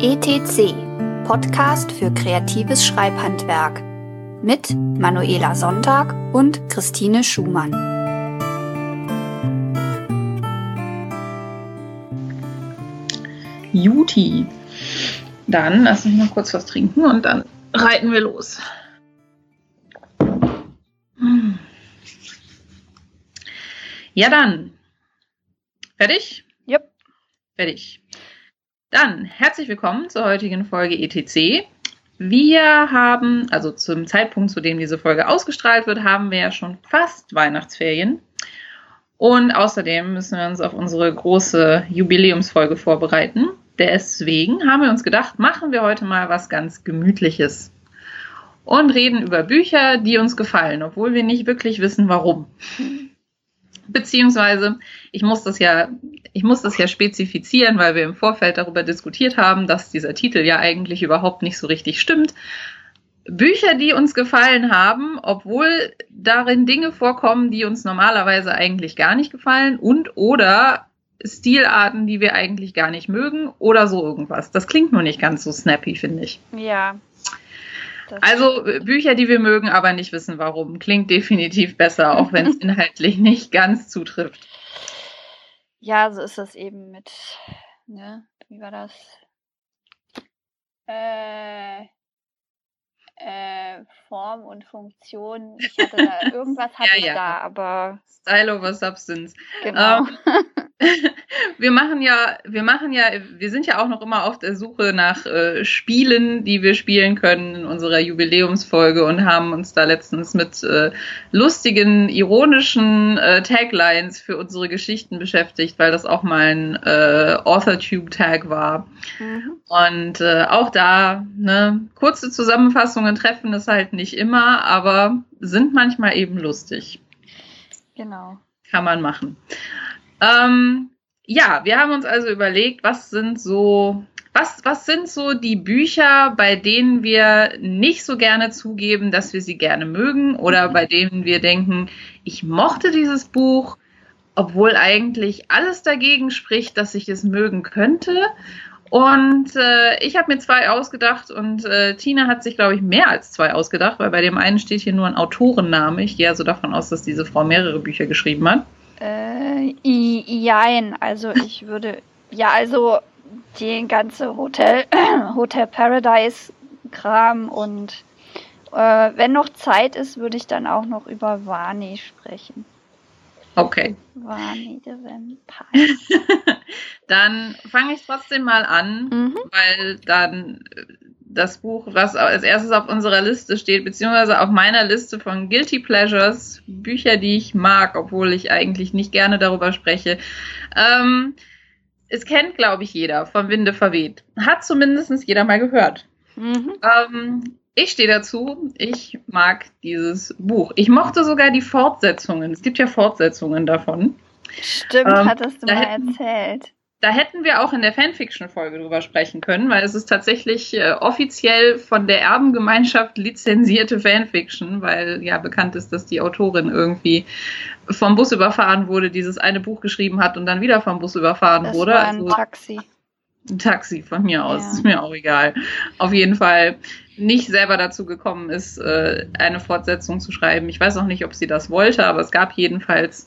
ETC, Podcast für kreatives Schreibhandwerk mit Manuela Sonntag und Christine Schumann. Juti. Dann lass mich mal kurz was trinken und dann reiten wir los. Ja, dann. Fertig? Yep. Fertig. Dann herzlich willkommen zur heutigen Folge ETC. Wir haben, also zum Zeitpunkt, zu dem diese Folge ausgestrahlt wird, haben wir ja schon fast Weihnachtsferien. Und außerdem müssen wir uns auf unsere große Jubiläumsfolge vorbereiten. Deswegen haben wir uns gedacht, machen wir heute mal was ganz Gemütliches und reden über Bücher, die uns gefallen, obwohl wir nicht wirklich wissen, warum. Beziehungsweise, ich muss das ja, ich muss das ja spezifizieren, weil wir im Vorfeld darüber diskutiert haben, dass dieser Titel ja eigentlich überhaupt nicht so richtig stimmt. Bücher, die uns gefallen haben, obwohl darin Dinge vorkommen, die uns normalerweise eigentlich gar nicht gefallen und oder Stilarten, die wir eigentlich gar nicht mögen oder so irgendwas. Das klingt nur nicht ganz so snappy, finde ich. Ja, also äh, Bücher, die wir mögen, aber nicht wissen warum, klingt definitiv besser, auch wenn es inhaltlich nicht ganz zutrifft. Ja, so ist das eben mit, ne, wie war das? Äh, äh, Form und Funktion. Ich hatte da irgendwas hatte ja, ich ja. da, aber Style over Substance. Genau. Ähm, wir machen ja, wir machen ja, wir sind ja auch noch immer auf der Suche nach äh, Spielen, die wir spielen können in unserer Jubiläumsfolge und haben uns da letztens mit äh, lustigen, ironischen äh, Taglines für unsere Geschichten beschäftigt, weil das auch mal ein äh, AuthorTube-Tag war. Mhm. Und auch da, ne, kurze Zusammenfassungen treffen es halt nicht immer, aber sind manchmal eben lustig. Genau. Kann man machen. Ähm, ja, wir haben uns also überlegt, was sind so, was, was sind so die Bücher, bei denen wir nicht so gerne zugeben, dass wir sie gerne mögen oder mhm. bei denen wir denken, ich mochte dieses Buch, obwohl eigentlich alles dagegen spricht, dass ich es mögen könnte. Und äh, ich habe mir zwei ausgedacht und äh, Tina hat sich, glaube ich, mehr als zwei ausgedacht, weil bei dem einen steht hier nur ein Autorenname. Ich gehe also davon aus, dass diese Frau mehrere Bücher geschrieben hat. Äh, jein, also ich würde, ja, also die ganze Hotel, Hotel Paradise Kram und äh, wenn noch Zeit ist, würde ich dann auch noch über Vani sprechen. Okay. The Vampire. dann fange ich trotzdem mal an, mhm. weil dann das Buch, was als erstes auf unserer Liste steht, beziehungsweise auf meiner Liste von Guilty Pleasures, Bücher, die ich mag, obwohl ich eigentlich nicht gerne darüber spreche. Ähm, es kennt, glaube ich, jeder vom Winde verweht. Hat zumindest jeder mal gehört. Mhm. Ähm, ich stehe dazu, ich mag dieses Buch. Ich mochte sogar die Fortsetzungen. Es gibt ja Fortsetzungen davon. Stimmt, ähm, hattest du mal erzählt da hätten wir auch in der Fanfiction-Folge drüber sprechen können, weil es ist tatsächlich äh, offiziell von der Erbengemeinschaft lizenzierte Fanfiction, weil ja bekannt ist, dass die Autorin irgendwie vom Bus überfahren wurde, dieses eine Buch geschrieben hat und dann wieder vom Bus überfahren das wurde. War ein also, Taxi. Ein Taxi von mir aus, ja. ist mir auch egal. Auf jeden Fall nicht selber dazu gekommen ist, äh, eine Fortsetzung zu schreiben. Ich weiß auch nicht, ob sie das wollte, aber es gab jedenfalls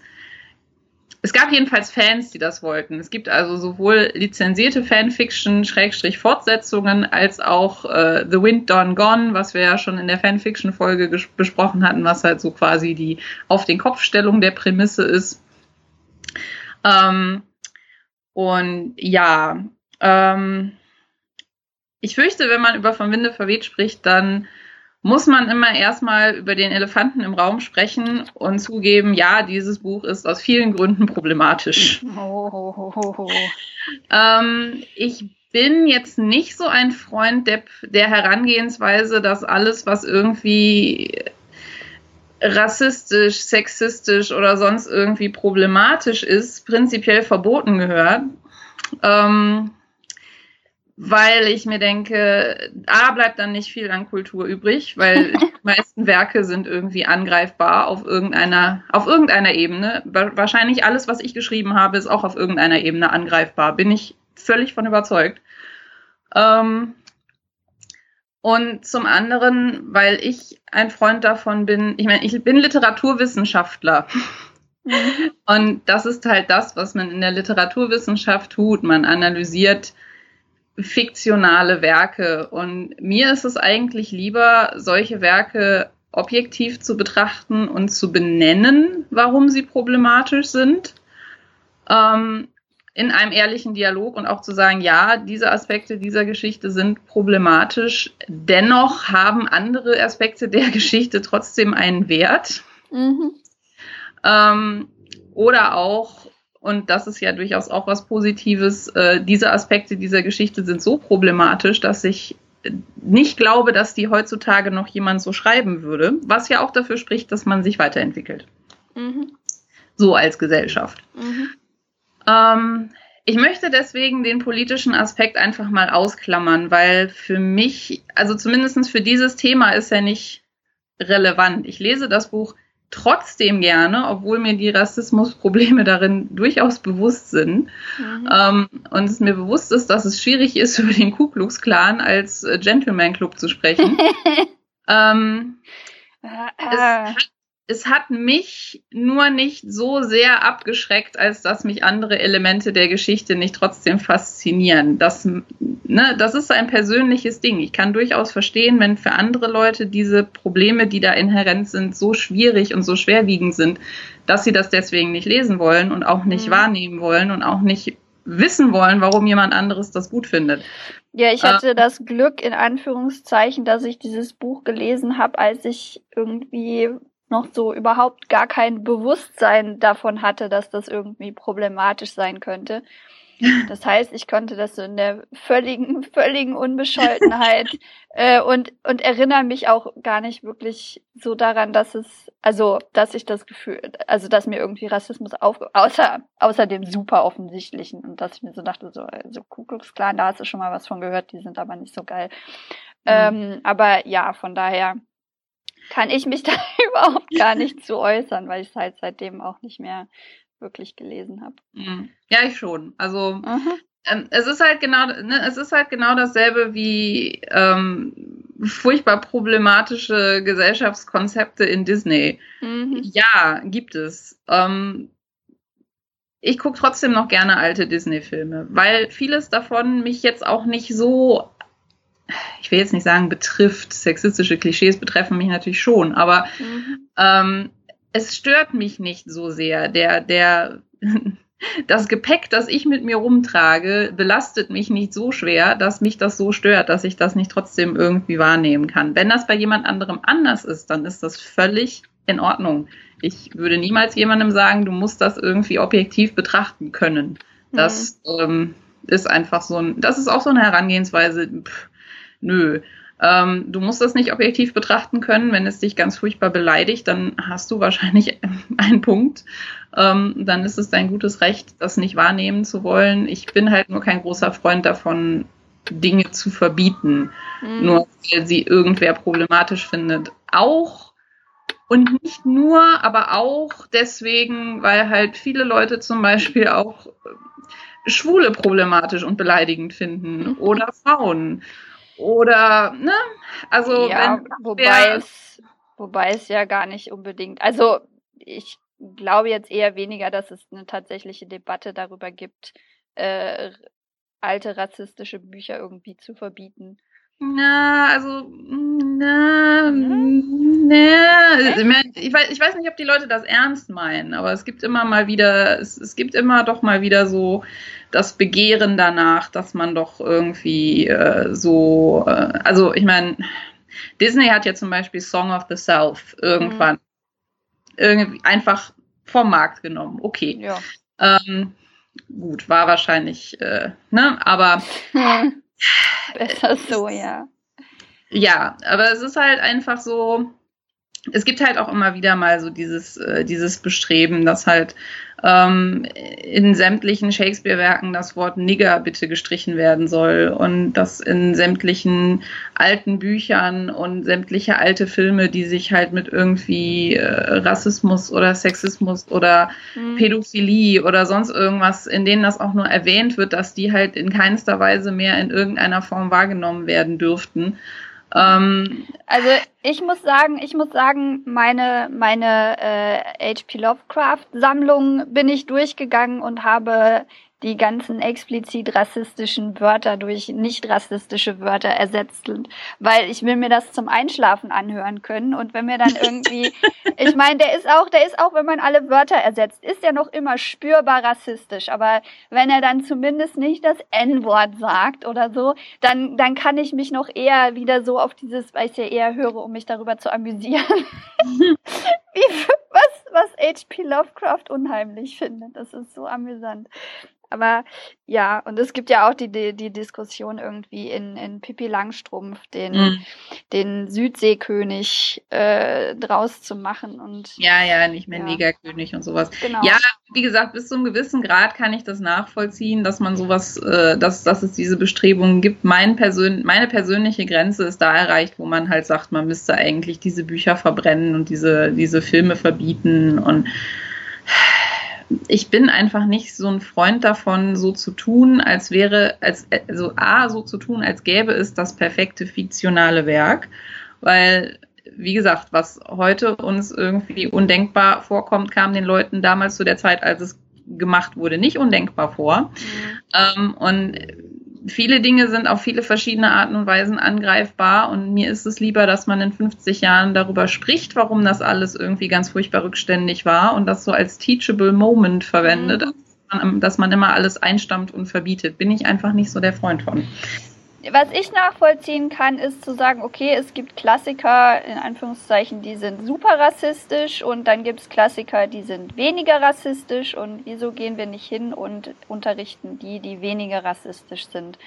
es gab jedenfalls Fans, die das wollten. Es gibt also sowohl lizenzierte Fanfiction, Schrägstrich Fortsetzungen, als auch äh, The Wind Done Gone, was wir ja schon in der Fanfiction-Folge besprochen hatten, was halt so quasi die Auf den Kopfstellung der Prämisse ist. Ähm, und ja, ähm, ich fürchte, wenn man über Von Winde verweht spricht, dann muss man immer erstmal über den Elefanten im Raum sprechen und zugeben, ja, dieses Buch ist aus vielen Gründen problematisch. Oh, oh, oh, ähm, ich bin jetzt nicht so ein Freund der, der Herangehensweise, dass alles, was irgendwie rassistisch, sexistisch oder sonst irgendwie problematisch ist, prinzipiell verboten gehört. Ähm, weil ich mir denke, A, bleibt dann nicht viel an Kultur übrig, weil die meisten Werke sind irgendwie angreifbar auf irgendeiner, auf irgendeiner Ebene. Wahrscheinlich alles, was ich geschrieben habe, ist auch auf irgendeiner Ebene angreifbar. Bin ich völlig von überzeugt. Ähm, und zum anderen, weil ich ein Freund davon bin, ich meine, ich bin Literaturwissenschaftler. Mhm. Und das ist halt das, was man in der Literaturwissenschaft tut. Man analysiert fiktionale Werke. Und mir ist es eigentlich lieber, solche Werke objektiv zu betrachten und zu benennen, warum sie problematisch sind. Ähm, in einem ehrlichen Dialog und auch zu sagen, ja, diese Aspekte dieser Geschichte sind problematisch. Dennoch haben andere Aspekte der Geschichte trotzdem einen Wert. Mhm. Ähm, oder auch, und das ist ja durchaus auch was Positives, äh, diese Aspekte dieser Geschichte sind so problematisch, dass ich nicht glaube, dass die heutzutage noch jemand so schreiben würde, was ja auch dafür spricht, dass man sich weiterentwickelt. Mhm. So als Gesellschaft. Mhm. Ähm, ich möchte deswegen den politischen Aspekt einfach mal ausklammern, weil für mich, also zumindest für dieses Thema ist er nicht relevant. Ich lese das Buch trotzdem gerne, obwohl mir die Rassismusprobleme darin durchaus bewusst sind. Mhm. Ähm, und es mir bewusst ist, dass es schwierig ist, über den Ku Klux Klan als Gentleman Club zu sprechen. ähm, es hat es hat mich nur nicht so sehr abgeschreckt, als dass mich andere Elemente der Geschichte nicht trotzdem faszinieren. Das, ne, das ist ein persönliches Ding. Ich kann durchaus verstehen, wenn für andere Leute diese Probleme, die da inhärent sind, so schwierig und so schwerwiegend sind, dass sie das deswegen nicht lesen wollen und auch nicht mhm. wahrnehmen wollen und auch nicht wissen wollen, warum jemand anderes das gut findet. Ja, ich hatte äh, das Glück, in Anführungszeichen, dass ich dieses Buch gelesen habe, als ich irgendwie noch so überhaupt gar kein Bewusstsein davon hatte, dass das irgendwie problematisch sein könnte. Das heißt, ich konnte das so in der völligen, völligen Unbescholtenheit äh, und, und erinnere mich auch gar nicht wirklich so daran, dass es, also, dass ich das Gefühl, also, dass mir irgendwie Rassismus auf, außer, außer dem super offensichtlichen und dass ich mir so dachte, so, so Ku Klux Klan, da hast du schon mal was von gehört, die sind aber nicht so geil. Mhm. Ähm, aber ja, von daher, kann ich mich da überhaupt gar nicht zu äußern, weil ich es halt seitdem auch nicht mehr wirklich gelesen habe. Mhm. Ja, ich schon. Also ähm, es ist halt genau, ne, es ist halt genau dasselbe wie ähm, furchtbar problematische Gesellschaftskonzepte in Disney. Mhm. Ja, gibt es. Ähm, ich gucke trotzdem noch gerne alte Disney-Filme, weil vieles davon mich jetzt auch nicht so ich will jetzt nicht sagen betrifft, sexistische Klischees betreffen mich natürlich schon, aber mhm. ähm, es stört mich nicht so sehr. Der, der, das Gepäck, das ich mit mir rumtrage, belastet mich nicht so schwer, dass mich das so stört, dass ich das nicht trotzdem irgendwie wahrnehmen kann. Wenn das bei jemand anderem anders ist, dann ist das völlig in Ordnung. Ich würde niemals jemandem sagen, du musst das irgendwie objektiv betrachten können. Das mhm. ähm, ist einfach so ein, das ist auch so eine Herangehensweise. Pff, nö. Ähm, du musst das nicht objektiv betrachten können. Wenn es dich ganz furchtbar beleidigt, dann hast du wahrscheinlich einen Punkt. Ähm, dann ist es dein gutes Recht, das nicht wahrnehmen zu wollen. Ich bin halt nur kein großer Freund davon, Dinge zu verbieten, mhm. nur weil sie irgendwer problematisch findet. Auch und nicht nur, aber auch deswegen, weil halt viele Leute zum Beispiel auch Schwule problematisch und beleidigend finden mhm. oder Frauen oder, ne? Also, ja, wenn, wobei, es, wobei es ja gar nicht unbedingt. Also, ich glaube jetzt eher weniger, dass es eine tatsächliche Debatte darüber gibt, äh, alte rassistische Bücher irgendwie zu verbieten. Na, also, na, mhm. na, ich weiß, ich weiß nicht, ob die Leute das ernst meinen, aber es gibt immer mal wieder, es, es gibt immer doch mal wieder so das Begehren danach, dass man doch irgendwie äh, so, äh, also ich meine, Disney hat ja zum Beispiel Song of the South irgendwann mhm. irgendwie einfach vom Markt genommen. Okay. Ja. Ähm, gut, war wahrscheinlich, äh, ne, aber besser so, ja. Ja, aber es ist halt einfach so, es gibt halt auch immer wieder mal so dieses, äh, dieses Bestreben, dass halt ähm, in sämtlichen Shakespeare-Werken das Wort Nigger bitte gestrichen werden soll und dass in sämtlichen alten Büchern und sämtliche alte Filme, die sich halt mit irgendwie äh, Rassismus oder Sexismus oder mhm. Pädophilie oder sonst irgendwas, in denen das auch nur erwähnt wird, dass die halt in keinster Weise mehr in irgendeiner Form wahrgenommen werden dürften. Ähm, also ich muss sagen, ich muss sagen, meine meine äh, H.P. Lovecraft Sammlung bin ich durchgegangen und habe die ganzen explizit rassistischen Wörter durch nicht rassistische Wörter ersetzt, weil ich will mir das zum Einschlafen anhören können und wenn mir dann irgendwie, ich meine, der ist auch, der ist auch, wenn man alle Wörter ersetzt, ist er noch immer spürbar rassistisch, aber wenn er dann zumindest nicht das N-Wort sagt oder so, dann, dann kann ich mich noch eher wieder so auf dieses, weil ich ja eher höre, um mich darüber zu amüsieren, wie, was, was H.P. Lovecraft unheimlich findet. Das ist so amüsant. Aber ja, und es gibt ja auch die, die, die Diskussion irgendwie in, in Pippi Langstrumpf, den, mhm. den Südseekönig äh, draus zu machen. Und, ja, ja, nicht mehr ja. Negerkönig und sowas. Genau. Ja, wie gesagt, bis zu einem gewissen Grad kann ich das nachvollziehen, dass man sowas, äh, dass, dass es diese Bestrebungen gibt. Mein Persön meine persönliche Grenze ist da erreicht, wo man halt sagt, man müsste eigentlich diese Bücher verbrennen und diese, diese Filme verbieten und ich bin einfach nicht so ein Freund davon, so zu tun, als wäre, als, also A, so zu tun, als gäbe es das perfekte fiktionale Werk, weil, wie gesagt, was heute uns irgendwie undenkbar vorkommt, kam den Leuten damals zu der Zeit, als es gemacht wurde, nicht undenkbar vor. Mhm. Ähm, und viele Dinge sind auf viele verschiedene Arten und Weisen angreifbar und mir ist es lieber, dass man in 50 Jahren darüber spricht, warum das alles irgendwie ganz furchtbar rückständig war und das so als teachable Moment verwendet, mhm. dass man immer alles einstammt und verbietet. Bin ich einfach nicht so der Freund von was ich nachvollziehen kann, ist zu sagen, okay, es gibt Klassiker, in Anführungszeichen, die sind super rassistisch und dann gibt es Klassiker, die sind weniger rassistisch und wieso gehen wir nicht hin und unterrichten die, die weniger rassistisch sind?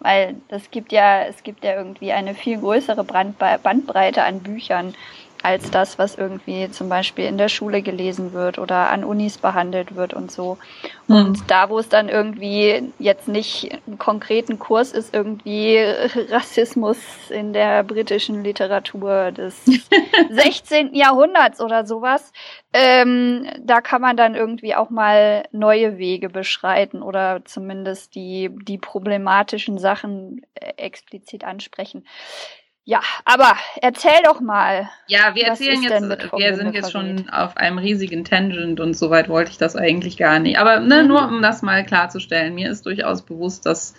Weil das gibt ja, es gibt ja irgendwie eine viel größere Bandbreite an Büchern als das, was irgendwie zum Beispiel in der Schule gelesen wird oder an Unis behandelt wird und so. Und mhm. da, wo es dann irgendwie jetzt nicht einen konkreten Kurs ist, irgendwie Rassismus in der britischen Literatur des 16. Jahrhunderts oder sowas, ähm, da kann man dann irgendwie auch mal neue Wege beschreiten oder zumindest die, die problematischen Sachen äh, explizit ansprechen. Ja, aber erzähl doch mal. Ja, wir erzählen jetzt, wir sind jetzt schon auf einem riesigen Tangent und so weit wollte ich das eigentlich gar nicht. Aber ne, mhm. nur um das mal klarzustellen, mir ist durchaus bewusst, dass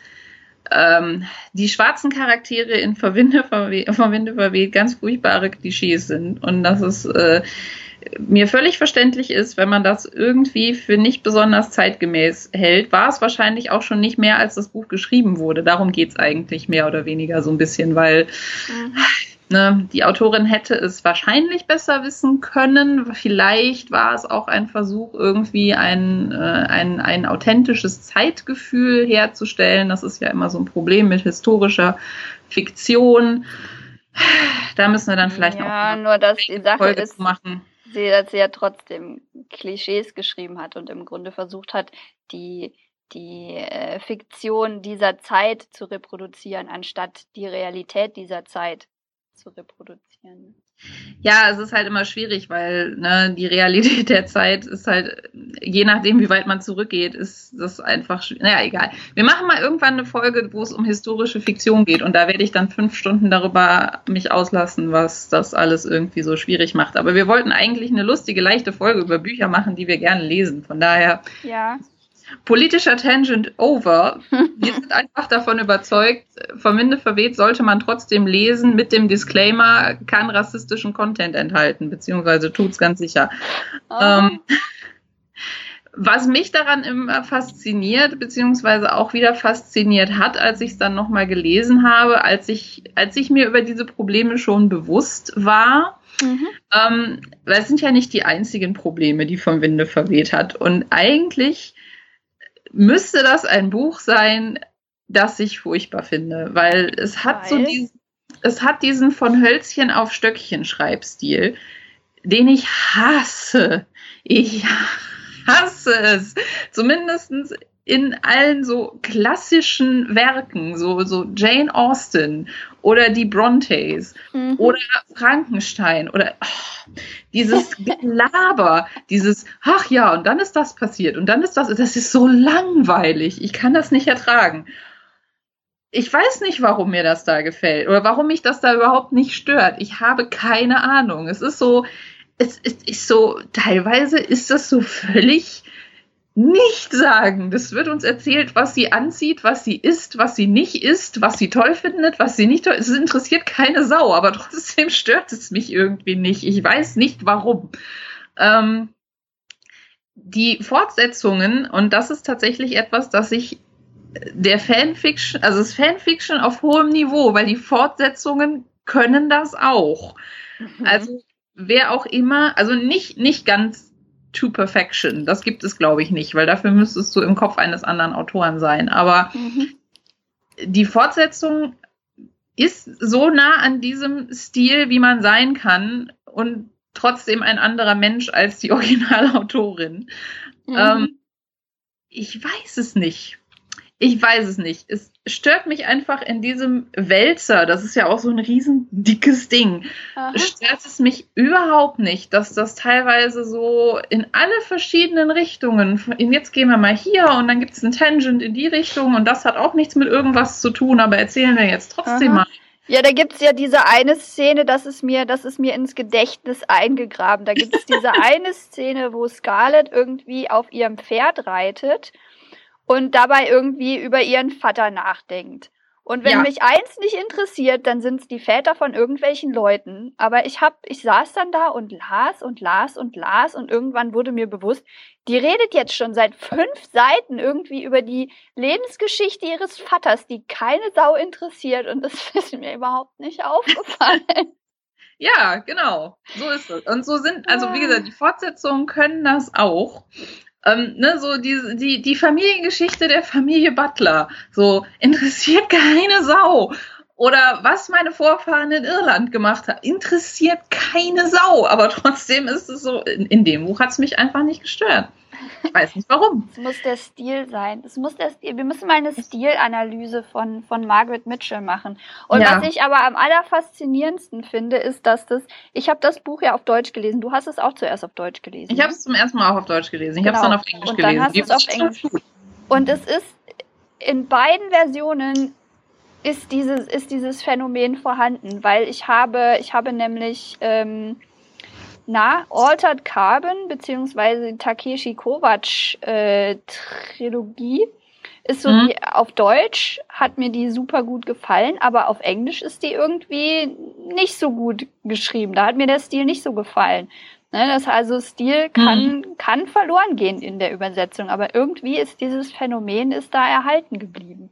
ähm, die schwarzen Charaktere in Verwinde verweht, Verwinde verweht ganz furchtbare Klischees sind und dass es äh, mir völlig verständlich ist, wenn man das irgendwie für nicht besonders zeitgemäß hält, war es wahrscheinlich auch schon nicht mehr, als das Buch geschrieben wurde. Darum geht es eigentlich mehr oder weniger so ein bisschen, weil mhm. ne, die Autorin hätte es wahrscheinlich besser wissen können. Vielleicht war es auch ein Versuch, irgendwie ein, äh, ein, ein authentisches Zeitgefühl herzustellen. Das ist ja immer so ein Problem mit historischer Fiktion. Da müssen wir dann vielleicht ja, noch nur dass die Sache Folge ist, machen sie, dass sie ja trotzdem Klischees geschrieben hat und im Grunde versucht hat, die, die äh, Fiktion dieser Zeit zu reproduzieren, anstatt die Realität dieser Zeit zu reproduzieren. Ja, es ist halt immer schwierig, weil ne, die Realität der Zeit ist halt, je nachdem, wie weit man zurückgeht, ist das einfach, naja, egal. Wir machen mal irgendwann eine Folge, wo es um historische Fiktion geht und da werde ich dann fünf Stunden darüber mich auslassen, was das alles irgendwie so schwierig macht. Aber wir wollten eigentlich eine lustige, leichte Folge über Bücher machen, die wir gerne lesen. Von daher ja politischer Tangent over. Wir sind einfach davon überzeugt, Verminde verweht sollte man trotzdem lesen mit dem Disclaimer, kann rassistischen Content enthalten, beziehungsweise tut's ganz sicher. Oh. Ähm, was mich daran immer fasziniert, beziehungsweise auch wieder fasziniert hat, als ich es dann nochmal gelesen habe, als ich, als ich mir über diese Probleme schon bewusst war, Mhm. Ähm, weil es sind ja nicht die einzigen Probleme, die vom Winde verweht hat. Und eigentlich müsste das ein Buch sein, das ich furchtbar finde, weil es hat weil? so diesen, es hat diesen von Hölzchen auf Stöckchen Schreibstil, den ich hasse. Ich hasse es. Zumindestens in allen so klassischen Werken, so, so Jane Austen oder die Brontes mhm. oder Frankenstein oder oh, dieses Gelaber, dieses, ach ja, und dann ist das passiert und dann ist das, das ist so langweilig. Ich kann das nicht ertragen. Ich weiß nicht, warum mir das da gefällt oder warum mich das da überhaupt nicht stört. Ich habe keine Ahnung. Es ist so, es, es ist so, teilweise ist das so völlig nicht sagen. Das wird uns erzählt, was sie anzieht, was sie isst, was sie nicht isst, was sie toll findet, was sie nicht toll Es interessiert keine Sau, aber trotzdem stört es mich irgendwie nicht. Ich weiß nicht warum. Ähm, die Fortsetzungen, und das ist tatsächlich etwas, das ich der Fanfiction, also das Fanfiction auf hohem Niveau, weil die Fortsetzungen können das auch. Mhm. Also wer auch immer, also nicht, nicht ganz to perfection. Das gibt es, glaube ich, nicht, weil dafür müsstest du im Kopf eines anderen Autoren sein. Aber mhm. die Fortsetzung ist so nah an diesem Stil, wie man sein kann und trotzdem ein anderer Mensch als die Originalautorin. Mhm. Ähm, ich weiß es nicht. Ich weiß es nicht. Es stört mich einfach in diesem Wälzer, das ist ja auch so ein riesen dickes Ding, Aha. stört es mich überhaupt nicht, dass das teilweise so in alle verschiedenen Richtungen, jetzt gehen wir mal hier und dann gibt es ein Tangent in die Richtung und das hat auch nichts mit irgendwas zu tun, aber erzählen wir jetzt trotzdem Aha. mal. Ja, da gibt es ja diese eine Szene, das ist mir, das ist mir ins Gedächtnis eingegraben. Da gibt es diese eine Szene, wo Scarlett irgendwie auf ihrem Pferd reitet und dabei irgendwie über ihren Vater nachdenkt. Und wenn ja. mich eins nicht interessiert, dann sind es die Väter von irgendwelchen Leuten. Aber ich hab, ich saß dann da und las und las und las und irgendwann wurde mir bewusst, die redet jetzt schon seit fünf Seiten irgendwie über die Lebensgeschichte ihres Vaters, die keine Sau interessiert und das ist mir überhaupt nicht aufgefallen. Ja, genau. So ist es. Und so sind, also wie gesagt, die Fortsetzungen können das auch. Ähm, ne, so die, die, die Familiengeschichte der Familie Butler. So, interessiert keine Sau. Oder was meine Vorfahren in Irland gemacht haben, interessiert keine Sau. Aber trotzdem ist es so, in, in dem Buch hat es mich einfach nicht gestört. Ich weiß nicht warum. Es muss der Stil sein. Es muss der Stil. Wir müssen mal eine Stilanalyse von, von Margaret Mitchell machen. Und ja. was ich aber am allerfaszinierendsten finde, ist, dass das. Ich habe das Buch ja auf Deutsch gelesen. Du hast es auch zuerst auf Deutsch gelesen. Ich habe es zum ersten Mal auch auf Deutsch gelesen. Ich genau. habe es dann auf Englisch Und dann gelesen. Hast es auf Englisch. Und es ist in beiden Versionen ist dieses, ist dieses Phänomen vorhanden, weil ich habe, ich habe nämlich ähm, na, Altered Carbon beziehungsweise Takeshi Kovacs äh, Trilogie ist so mhm. die, auf Deutsch hat mir die super gut gefallen, aber auf Englisch ist die irgendwie nicht so gut geschrieben. Da hat mir der Stil nicht so gefallen. Ne, das also Stil kann, mhm. kann verloren gehen in der Übersetzung, aber irgendwie ist dieses Phänomen ist da erhalten geblieben.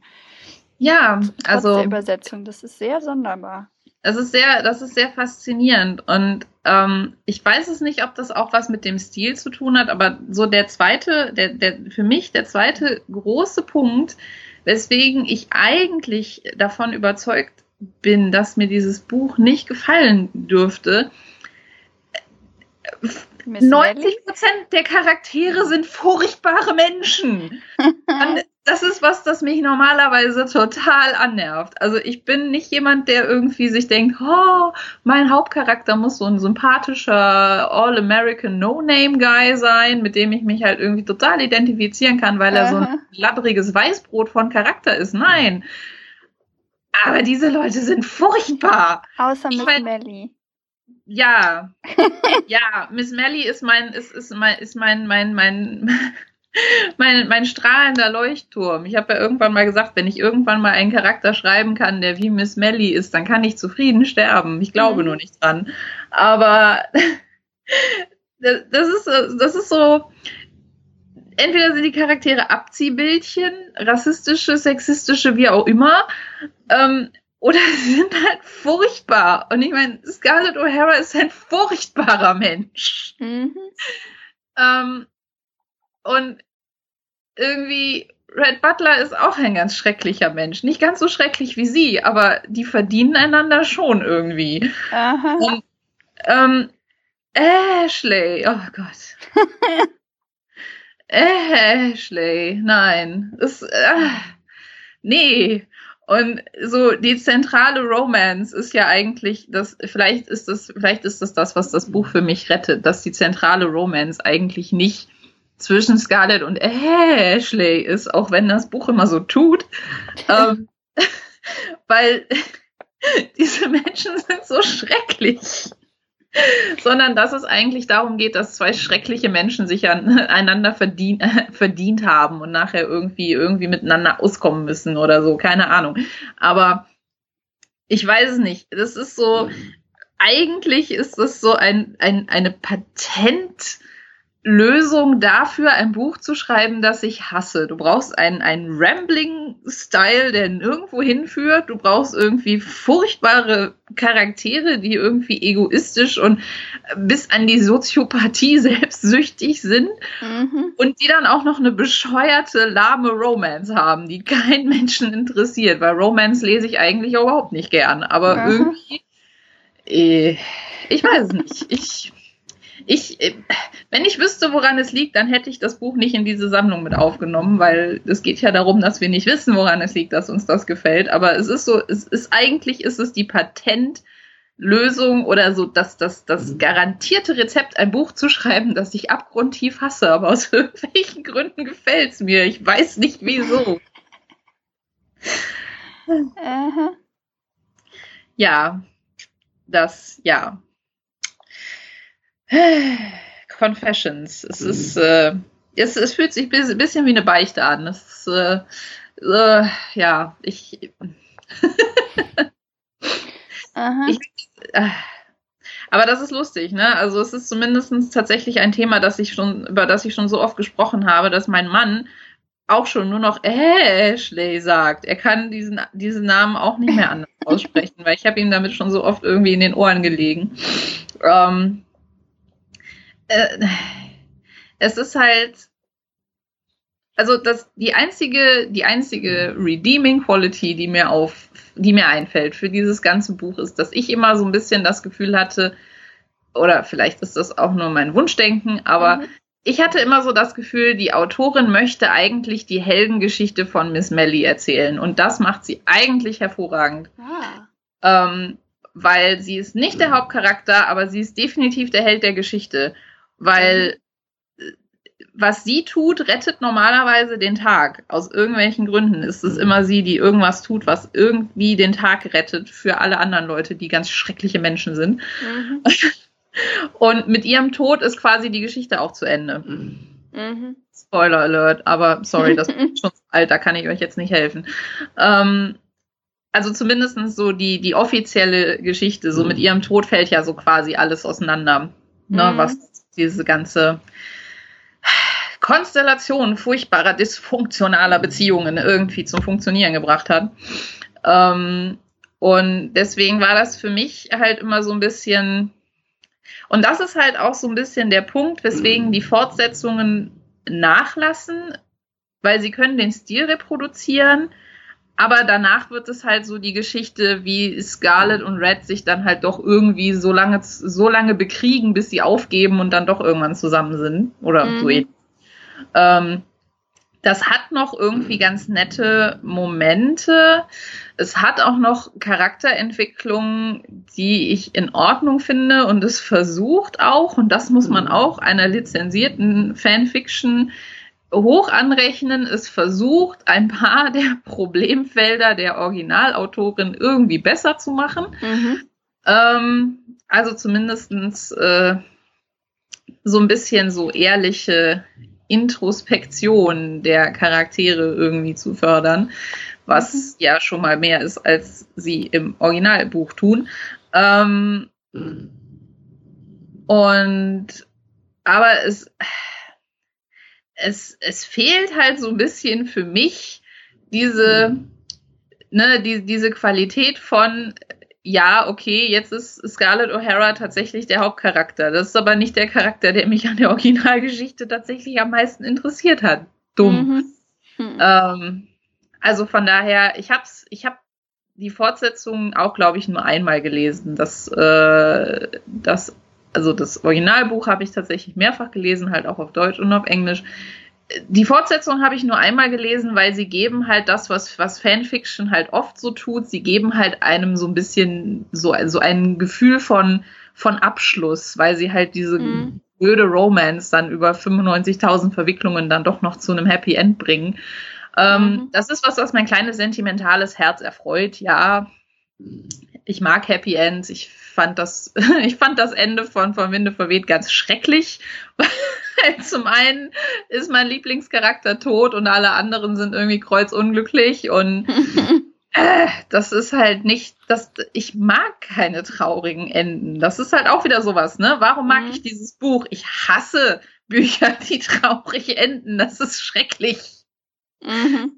Ja, Trotz also der Übersetzung, das ist sehr sonderbar. Das ist sehr, das ist sehr faszinierend. Und ähm, ich weiß es nicht, ob das auch was mit dem Stil zu tun hat, aber so der zweite, der, der für mich der zweite große Punkt, weswegen ich eigentlich davon überzeugt bin, dass mir dieses Buch nicht gefallen dürfte. 90 Prozent der Charaktere sind furchtbare Menschen. das ist was, das mich normalerweise total annervt. Also ich bin nicht jemand, der irgendwie sich denkt, oh, mein Hauptcharakter muss so ein sympathischer All-American No-Name-Guy sein, mit dem ich mich halt irgendwie total identifizieren kann, weil er so ein labbriges Weißbrot von Charakter ist. Nein. Aber diese Leute sind furchtbar. Außer Miss Melly. Ja. ja, Miss Melly ist mein, ist, ist mein, ist mein, mein, mein, mein, mein strahlender Leuchtturm. Ich habe ja irgendwann mal gesagt, wenn ich irgendwann mal einen Charakter schreiben kann, der wie Miss Melly ist, dann kann ich zufrieden sterben. Ich glaube mhm. nur nicht dran. Aber das ist, das ist so, entweder sind die Charaktere Abziehbildchen, rassistische, sexistische, wie auch immer, ähm, oder sie sind halt furchtbar. Und ich meine, Scarlett O'Hara ist ein furchtbarer Mensch. Mhm. Ähm, und irgendwie Red Butler ist auch ein ganz schrecklicher Mensch. Nicht ganz so schrecklich wie sie, aber die verdienen einander schon irgendwie. Aha. Und, ähm, Ashley, oh Gott. Ashley, nein. Es, äh, nee. Und so die zentrale Romance ist ja eigentlich das, vielleicht ist das, vielleicht ist das das, was das Buch für mich rettet, dass die zentrale Romance eigentlich nicht zwischen Scarlett und Ashley ist, auch wenn das Buch immer so tut. ähm, weil diese Menschen sind so schrecklich. Sondern dass es eigentlich darum geht, dass zwei schreckliche Menschen sich aneinander verdient, äh, verdient haben und nachher irgendwie, irgendwie miteinander auskommen müssen oder so, keine Ahnung. Aber ich weiß es nicht. Das ist so, eigentlich ist das so ein, ein, eine Patent- Lösung dafür, ein Buch zu schreiben, das ich hasse. Du brauchst einen, einen Rambling-Style, der nirgendwo hinführt. Du brauchst irgendwie furchtbare Charaktere, die irgendwie egoistisch und bis an die Soziopathie selbstsüchtig sind. Mhm. Und die dann auch noch eine bescheuerte, lahme Romance haben, die keinen Menschen interessiert. Weil Romance lese ich eigentlich überhaupt nicht gern. Aber mhm. irgendwie, äh, ich weiß es nicht. Ich ich, äh, wenn ich wüsste, woran es liegt, dann hätte ich das Buch nicht in diese Sammlung mit aufgenommen, weil es geht ja darum, dass wir nicht wissen, woran es liegt, dass uns das gefällt. Aber es ist so, es ist eigentlich ist es die Patentlösung oder so das, das, das garantierte Rezept, ein Buch zu schreiben, das ich abgrundtief hasse, aber aus irgendwelchen Gründen gefällt es mir. Ich weiß nicht wieso. Ja, das, ja. Confessions. Es mhm. ist, äh, es, es fühlt sich ein bisschen wie eine Beichte an. Es ist, äh, äh, ja, ich, ich äh, aber das ist lustig, ne? Also es ist zumindest tatsächlich ein Thema, das ich schon, über das ich schon so oft gesprochen habe, dass mein Mann auch schon nur noch Ashley sagt. Er kann diesen, diesen Namen auch nicht mehr anders aussprechen, weil ich habe ihm damit schon so oft irgendwie in den Ohren gelegen. Ähm, äh, es ist halt, also das, die einzige, die einzige redeeming Quality, die mir auf, die mir einfällt für dieses ganze Buch ist, dass ich immer so ein bisschen das Gefühl hatte, oder vielleicht ist das auch nur mein Wunschdenken, aber mhm. ich hatte immer so das Gefühl, die Autorin möchte eigentlich die Heldengeschichte von Miss Melly erzählen und das macht sie eigentlich hervorragend. Ah. Ähm, weil sie ist nicht der Hauptcharakter, aber sie ist definitiv der Held der Geschichte weil mhm. was sie tut, rettet normalerweise den Tag. Aus irgendwelchen Gründen ist es immer sie, die irgendwas tut, was irgendwie den Tag rettet für alle anderen Leute, die ganz schreckliche Menschen sind. Mhm. Und mit ihrem Tod ist quasi die Geschichte auch zu Ende. Mhm. Spoiler Alert, aber sorry, das ist schon alt, da kann ich euch jetzt nicht helfen. Ähm, also zumindest so die, die offizielle Geschichte, so mit ihrem Tod fällt ja so quasi alles auseinander, ne, mhm. was diese ganze Konstellation furchtbarer, dysfunktionaler Beziehungen irgendwie zum Funktionieren gebracht hat. Ähm, und deswegen war das für mich halt immer so ein bisschen, und das ist halt auch so ein bisschen der Punkt, weswegen die Fortsetzungen nachlassen, weil sie können den Stil reproduzieren, aber danach wird es halt so die Geschichte, wie Scarlet und Red sich dann halt doch irgendwie so lange, so lange bekriegen, bis sie aufgeben und dann doch irgendwann zusammen sind. Oder mhm. so ähnlich. Ähm, das hat noch irgendwie ganz nette Momente. Es hat auch noch Charakterentwicklungen, die ich in Ordnung finde und es versucht auch, und das muss man mhm. auch einer lizenzierten Fanfiction hoch anrechnen, es versucht, ein paar der Problemfelder der Originalautorin irgendwie besser zu machen. Mhm. Ähm, also zumindestens äh, so ein bisschen so ehrliche Introspektion der Charaktere irgendwie zu fördern, was mhm. ja schon mal mehr ist, als sie im Originalbuch tun. Ähm. Und aber es es, es fehlt halt so ein bisschen für mich diese, ne, die, diese Qualität von, ja, okay, jetzt ist Scarlett O'Hara tatsächlich der Hauptcharakter. Das ist aber nicht der Charakter, der mich an der Originalgeschichte tatsächlich am meisten interessiert hat. Dumm. Mhm. Hm. Ähm, also von daher, ich hab's, ich hab die Fortsetzung auch, glaube ich, nur einmal gelesen. Das, äh, das Also das Originalbuch habe ich tatsächlich mehrfach gelesen, halt auch auf Deutsch und auf Englisch. Die Fortsetzung habe ich nur einmal gelesen, weil sie geben halt das, was, was Fanfiction halt oft so tut. Sie geben halt einem so ein bisschen so, so ein Gefühl von, von Abschluss, weil sie halt diese mhm. blöde Romance dann über 95.000 Verwicklungen dann doch noch zu einem Happy End bringen. Ähm, mhm. Das ist was, was mein kleines sentimentales Herz erfreut. Ja, ich mag Happy Ends. Ich fand das, ich fand das Ende von Von Winde verweht ganz schrecklich. Zum einen ist mein Lieblingscharakter tot und alle anderen sind irgendwie kreuzunglücklich und äh, das ist halt nicht, das, ich mag keine traurigen Enden. Das ist halt auch wieder sowas, ne? Warum mag mhm. ich dieses Buch? Ich hasse Bücher, die traurig enden. Das ist schrecklich. Mhm.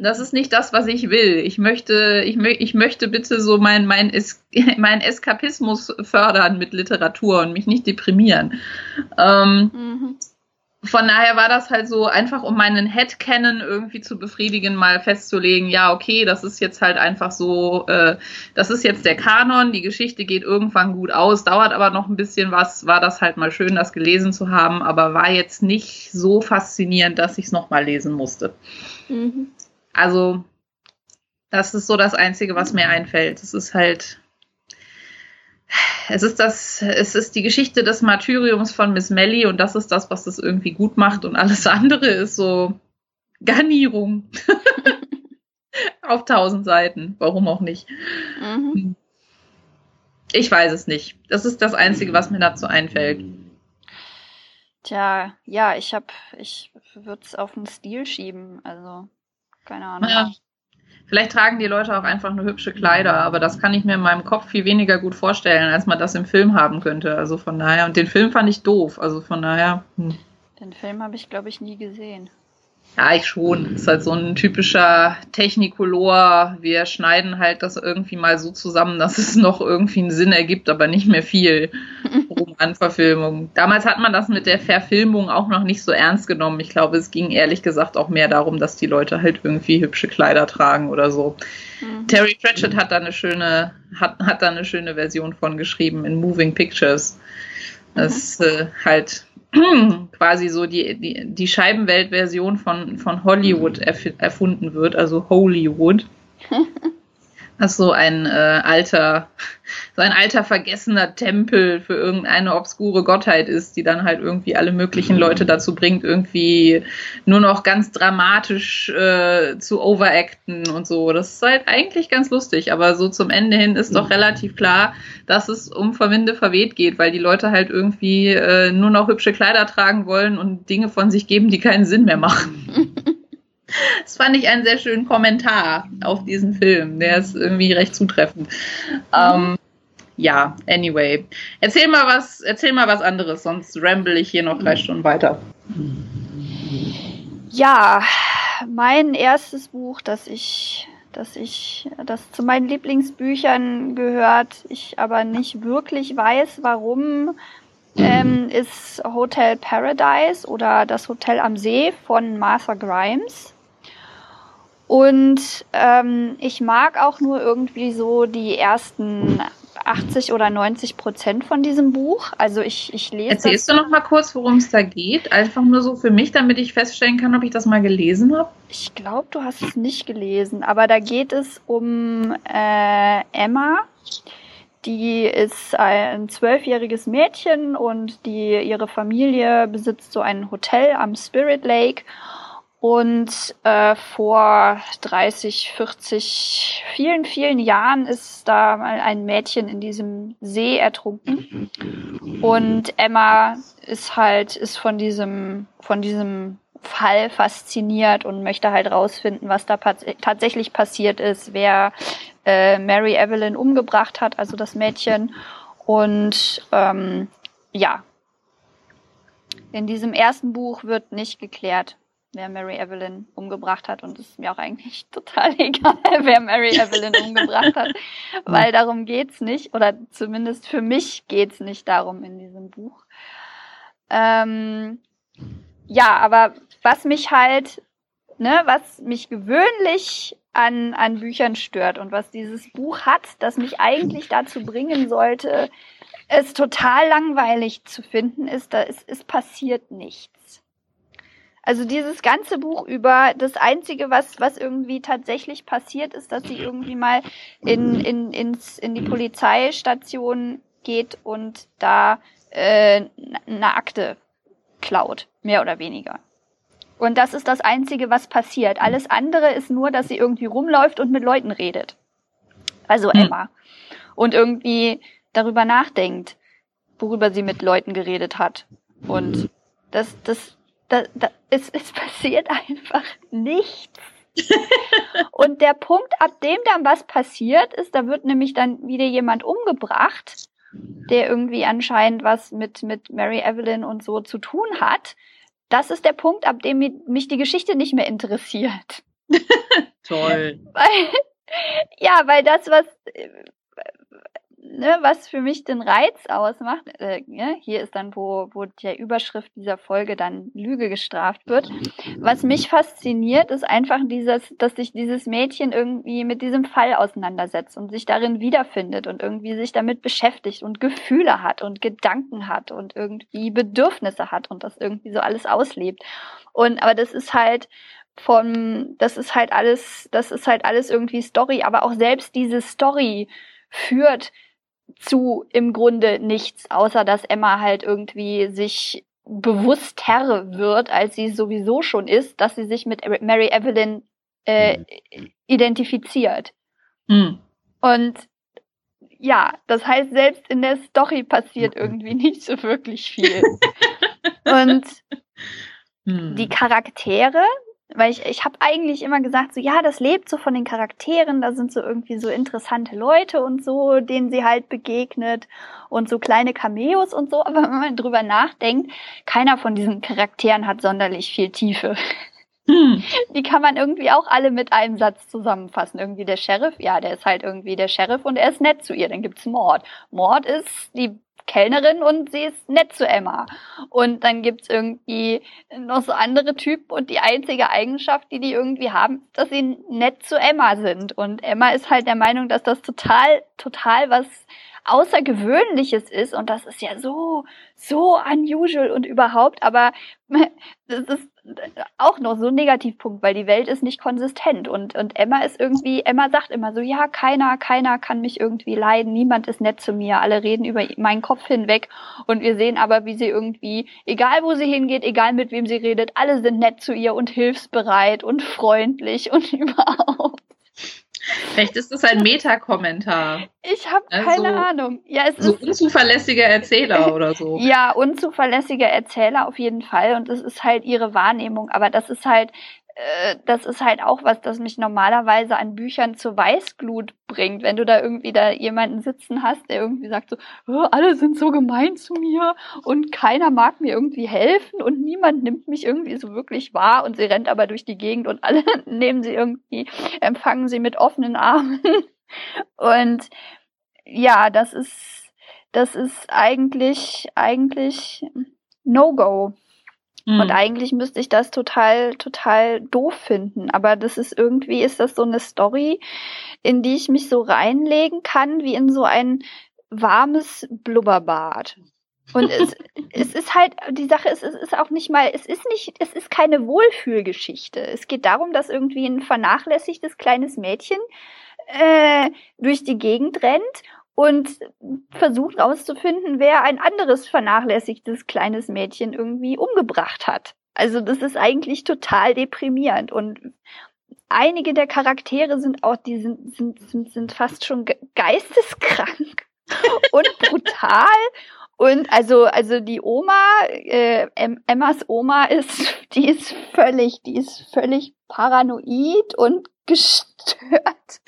Das ist nicht das, was ich will. Ich möchte, ich, mö ich möchte bitte so mein, mein, es mein Eskapismus fördern mit Literatur und mich nicht deprimieren. Ähm, mhm. Von daher war das halt so einfach, um meinen Headcanon irgendwie zu befriedigen, mal festzulegen, ja, okay, das ist jetzt halt einfach so, äh, das ist jetzt der Kanon, die Geschichte geht irgendwann gut aus, dauert aber noch ein bisschen was, war das halt mal schön, das gelesen zu haben, aber war jetzt nicht so faszinierend, dass ich es nochmal lesen musste. Mhm. Also, das ist so das Einzige, was mir einfällt. Es ist halt. Es ist das, es ist die Geschichte des Martyriums von Miss Melly und das ist das, was es irgendwie gut macht und alles andere ist so Garnierung. Auf tausend Seiten. Warum auch nicht? Mhm. Ich weiß es nicht. Das ist das Einzige, was mir dazu einfällt. Tja, ja, ich hab, ich würde es auf den Stil schieben. Also keine Ahnung. Ja. Vielleicht tragen die Leute auch einfach nur hübsche Kleider, aber das kann ich mir in meinem Kopf viel weniger gut vorstellen, als man das im Film haben könnte. Also von daher, und den Film fand ich doof. Also von daher. Hm. Den Film habe ich, glaube ich, nie gesehen. Ja, ich schon. Das ist halt so ein typischer Technicolor. Wir schneiden halt das irgendwie mal so zusammen, dass es noch irgendwie einen Sinn ergibt, aber nicht mehr viel Romanverfilmung. Damals hat man das mit der Verfilmung auch noch nicht so ernst genommen. Ich glaube, es ging ehrlich gesagt auch mehr darum, dass die Leute halt irgendwie hübsche Kleider tragen oder so. Mhm. Terry Pratchett hat da eine schöne, hat, hat da eine schöne Version von geschrieben in Moving Pictures. Das mhm. äh, halt quasi so die, die, die Scheibenwelt-Version von, von Hollywood erf erfunden wird, also Hollywood. Das ist so ein äh, alter, so ein alter vergessener Tempel für irgendeine obskure Gottheit ist, die dann halt irgendwie alle möglichen mhm. Leute dazu bringt, irgendwie nur noch ganz dramatisch äh, zu overacten und so. Das ist halt eigentlich ganz lustig, aber so zum Ende hin ist doch mhm. relativ klar, dass es um Verwinde verweht geht, weil die Leute halt irgendwie äh, nur noch hübsche Kleider tragen wollen und Dinge von sich geben, die keinen Sinn mehr machen. Das fand ich einen sehr schönen Kommentar auf diesen Film. Der ist irgendwie recht zutreffend. Mhm. Ähm, ja, anyway. Erzähl mal was, erzähl mal was anderes, sonst ramble ich hier noch drei Stunden weiter. Ja, mein erstes Buch, das ich, das ich, das zu meinen Lieblingsbüchern gehört, ich aber nicht wirklich weiß, warum, ähm, ist Hotel Paradise oder das Hotel am See von Martha Grimes. Und ähm, ich mag auch nur irgendwie so die ersten 80 oder 90 Prozent von diesem Buch. Also ich, ich lese. Erzählst du noch mal kurz, worum es da geht? Einfach nur so für mich, damit ich feststellen kann, ob ich das mal gelesen habe? Ich glaube, du hast es nicht gelesen, aber da geht es um äh, Emma. Die ist ein zwölfjähriges Mädchen und die ihre Familie besitzt so ein Hotel am Spirit Lake und äh, vor 30, 40, vielen, vielen Jahren ist da mal ein Mädchen in diesem See ertrunken. Und Emma ist halt, ist von diesem, von diesem Fall fasziniert und möchte halt rausfinden, was da tatsächlich passiert ist, wer äh, Mary Evelyn umgebracht hat, also das Mädchen. Und ähm, ja, in diesem ersten Buch wird nicht geklärt, wer Mary Evelyn umgebracht hat. Und es ist mir auch eigentlich total egal, wer Mary Evelyn umgebracht hat, weil darum geht's nicht. Oder zumindest für mich geht's nicht darum in diesem Buch. Ähm, ja, aber was mich halt, ne, was mich gewöhnlich an, an Büchern stört und was dieses Buch hat, das mich eigentlich dazu bringen sollte, es total langweilig zu finden, ist, da ist, es passiert nichts. Also dieses ganze Buch über, das Einzige, was, was irgendwie tatsächlich passiert, ist, dass sie irgendwie mal in, in, ins, in die Polizeistation geht und da äh, eine Akte klaut, mehr oder weniger. Und das ist das Einzige, was passiert. Alles andere ist nur, dass sie irgendwie rumläuft und mit Leuten redet. Also hm. Emma. Und irgendwie darüber nachdenkt, worüber sie mit Leuten geredet hat. Und das, das, das, das es, es passiert einfach nichts. und der Punkt, ab dem dann was passiert ist, da wird nämlich dann wieder jemand umgebracht, der irgendwie anscheinend was mit, mit Mary Evelyn und so zu tun hat das ist der Punkt, ab dem mich die Geschichte nicht mehr interessiert. Toll. Weil, ja, weil das, was ne, was für mich den Reiz ausmacht, äh, ne, hier ist dann, wo, wo der Überschrift dieser Folge dann Lüge gestraft wird. Was mich fasziniert, ist einfach dieses, dass sich dieses Mädchen irgendwie mit diesem Fall auseinandersetzt und sich darin wiederfindet und irgendwie sich damit beschäftigt und Gefühle hat und Gedanken hat und irgendwie Bedürfnisse hat und das irgendwie so alles auslebt. Und, aber das ist halt, vom, das ist halt alles, das ist halt alles irgendwie Story, aber auch selbst diese Story führt zu im Grunde nichts, außer dass Emma halt irgendwie sich bewusst Herr wird, als sie sowieso schon ist, dass sie sich mit Mary Evelyn äh, identifiziert. Mhm. Und ja, das heißt, selbst in der Story passiert irgendwie nicht so wirklich viel. Und hm. die Charaktere, weil ich, ich habe eigentlich immer gesagt, so ja, das lebt so von den Charakteren, da sind so irgendwie so interessante Leute und so, denen sie halt begegnet und so kleine Cameos und so, aber wenn man drüber nachdenkt, keiner von diesen Charakteren hat sonderlich viel Tiefe. Hm. Die kann man irgendwie auch alle mit einem Satz zusammenfassen. Irgendwie der Sheriff, ja, der ist halt irgendwie der Sheriff und er ist nett zu ihr. Dann gibt's Mord. Mord ist die Kellnerin und sie ist nett zu Emma. Und dann gibt's irgendwie noch so andere Typen und die einzige Eigenschaft, die die irgendwie haben, dass sie nett zu Emma sind. Und Emma ist halt der Meinung, dass das total, total was Außergewöhnliches ist und das ist ja so, so unusual und überhaupt, aber das ist auch noch so ein Negativpunkt, weil die Welt ist nicht konsistent und, und Emma ist irgendwie, Emma sagt immer so, ja, keiner, keiner kann mich irgendwie leiden, niemand ist nett zu mir, alle reden über meinen Kopf hinweg und wir sehen aber, wie sie irgendwie, egal wo sie hingeht, egal mit wem sie redet, alle sind nett zu ihr und hilfsbereit und freundlich und überhaupt. Vielleicht ist das ein Meta-Kommentar. Ich habe also, keine Ahnung. Ja, es so ist unzuverlässiger Erzähler oder so. Ja, unzuverlässiger Erzähler auf jeden Fall. Und das ist halt ihre Wahrnehmung. Aber das ist halt, äh, das ist halt auch was, das mich normalerweise an Büchern zur Weißglut bringt. Wenn du da irgendwie da jemanden sitzen hast, der irgendwie sagt so, oh, alle sind so gemein zu mir und keiner mag mir irgendwie helfen und niemand nimmt mich irgendwie so wirklich wahr und sie rennt aber durch die Gegend und alle nehmen sie irgendwie, empfangen sie mit offenen Armen. Und ja, das ist, das ist eigentlich, eigentlich No-Go. Mhm. Und eigentlich müsste ich das total, total doof finden. Aber das ist irgendwie, ist das so eine Story, in die ich mich so reinlegen kann, wie in so ein warmes Blubberbad. Und es, es ist halt, die Sache ist, es ist auch nicht mal, es ist nicht, es ist keine Wohlfühlgeschichte. Es geht darum, dass irgendwie ein vernachlässigtes kleines Mädchen äh, durch die Gegend rennt und versucht rauszufinden, wer ein anderes vernachlässigtes kleines Mädchen irgendwie umgebracht hat. Also das ist eigentlich total deprimierend und einige der Charaktere sind auch, die sind, sind, sind, sind fast schon geisteskrank und brutal. Und also, also die Oma, äh, Emmas Oma ist, die ist völlig, die ist völlig paranoid und gestört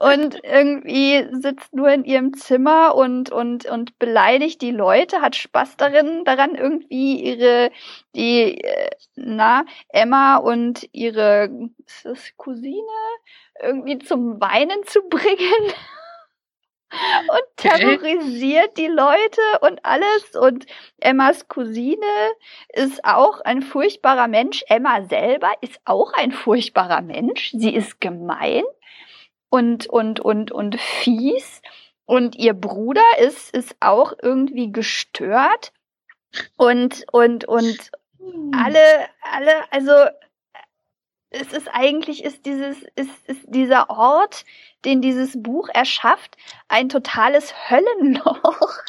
und irgendwie sitzt nur in ihrem Zimmer und und und beleidigt die Leute, hat Spaß darin daran irgendwie ihre die äh, na Emma und ihre Cousine irgendwie zum Weinen zu bringen. Und terrorisiert okay. die Leute und alles. Und Emmas Cousine ist auch ein furchtbarer Mensch. Emma selber ist auch ein furchtbarer Mensch. Sie ist gemein und, und, und, und fies. Und ihr Bruder ist, ist auch irgendwie gestört. Und, und, und alle, alle, also es ist eigentlich, ist dieses, ist, ist dieser Ort, den dieses Buch erschafft, ein totales Höllenloch.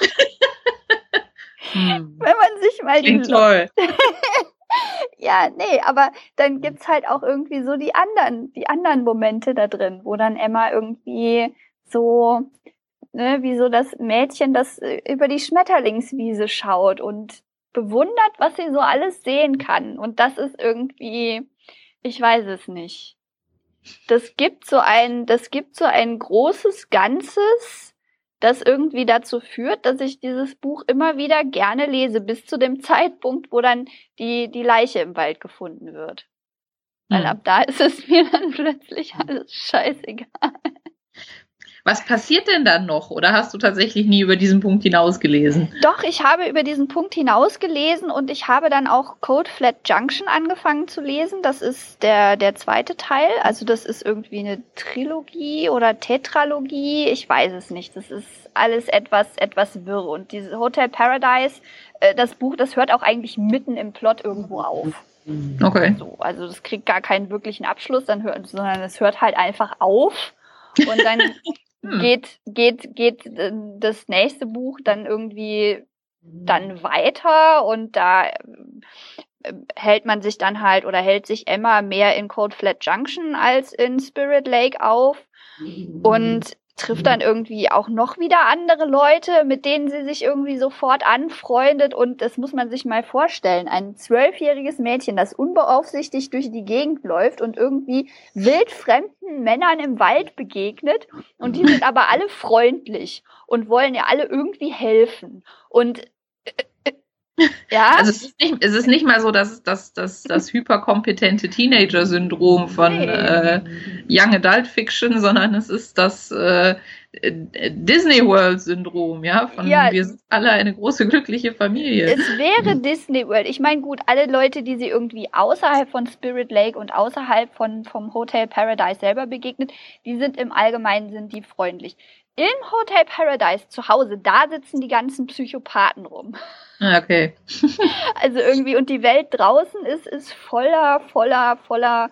hm. Wenn man sich mal Klingt die toll. ja, nee, aber dann gibt's halt auch irgendwie so die anderen, die anderen Momente da drin, wo dann Emma irgendwie so, ne, wie so das Mädchen, das äh, über die Schmetterlingswiese schaut und bewundert, was sie so alles sehen kann. Und das ist irgendwie, ich weiß es nicht das gibt so ein, das gibt so ein großes Ganzes, das irgendwie dazu führt, dass ich dieses Buch immer wieder gerne lese, bis zu dem Zeitpunkt, wo dann die, die Leiche im Wald gefunden wird. Weil mhm. ab da ist es mir dann plötzlich alles scheißegal. Was passiert denn dann noch? Oder hast du tatsächlich nie über diesen Punkt hinausgelesen? Doch, ich habe über diesen Punkt hinausgelesen und ich habe dann auch Code Flat Junction angefangen zu lesen. Das ist der, der zweite Teil. Also das ist irgendwie eine Trilogie oder Tetralogie. Ich weiß es nicht. Das ist alles etwas, etwas wirr. Und dieses Hotel Paradise, äh, das Buch, das hört auch eigentlich mitten im Plot irgendwo auf. Okay. So, also das kriegt gar keinen wirklichen Abschluss, dann hört, sondern es hört halt einfach auf. Und dann hm. geht, geht, geht äh, das nächste Buch dann irgendwie dann weiter und da äh, hält man sich dann halt oder hält sich Emma mehr in Cold Flat Junction als in Spirit Lake auf. Und trifft dann irgendwie auch noch wieder andere Leute, mit denen sie sich irgendwie sofort anfreundet. Und das muss man sich mal vorstellen. Ein zwölfjähriges Mädchen, das unbeaufsichtigt durch die Gegend läuft und irgendwie wildfremden Männern im Wald begegnet. Und die sind aber alle freundlich und wollen ja alle irgendwie helfen. Und ja. Also es ist nicht, es ist nicht mal so, dass das, das, das hyperkompetente Teenager-Syndrom von nee. äh, Young Adult Fiction, sondern es ist das äh, Disney World-Syndrom, ja, von ja, wir sind alle eine große glückliche Familie. Es wäre Disney World. Ich meine, gut, alle Leute, die sie irgendwie außerhalb von Spirit Lake und außerhalb von vom Hotel Paradise selber begegnet, die sind im Allgemeinen sind die freundlich. In Hotel Paradise zu Hause, da sitzen die ganzen Psychopathen rum. Ah, okay. also irgendwie, und die Welt draußen ist, ist voller, voller, voller äh,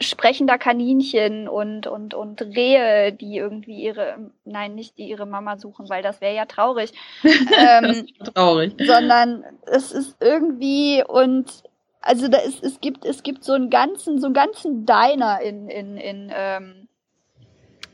sprechender Kaninchen und, und, und Rehe, die irgendwie ihre, nein, nicht die ihre Mama suchen, weil das wäre ja traurig. ähm, traurig. Sondern es ist irgendwie und also da ist, es gibt, es gibt so einen ganzen, so einen ganzen Diner in, in, in, ähm,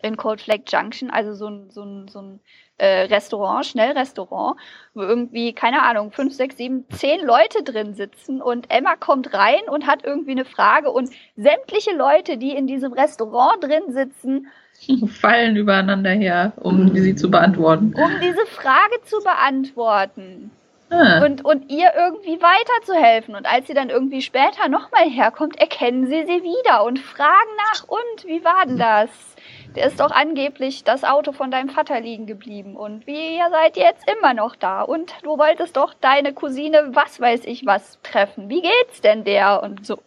in Cold Lake Junction, also so ein, so ein, so ein äh, Restaurant, Schnellrestaurant, wo irgendwie, keine Ahnung, fünf, sechs, sieben, zehn Leute drin sitzen und Emma kommt rein und hat irgendwie eine Frage und sämtliche Leute, die in diesem Restaurant drin sitzen, fallen übereinander her, um sie zu beantworten. Um diese Frage zu beantworten. Ah. Und, und ihr irgendwie weiterzuhelfen. Und als sie dann irgendwie später nochmal herkommt, erkennen sie sie wieder und fragen nach, und wie war denn das? Der ist doch angeblich das Auto von deinem Vater liegen geblieben. Und wie ihr seid jetzt immer noch da. Und du wolltest doch deine Cousine, was weiß ich was, treffen. Wie geht's denn der? Und so.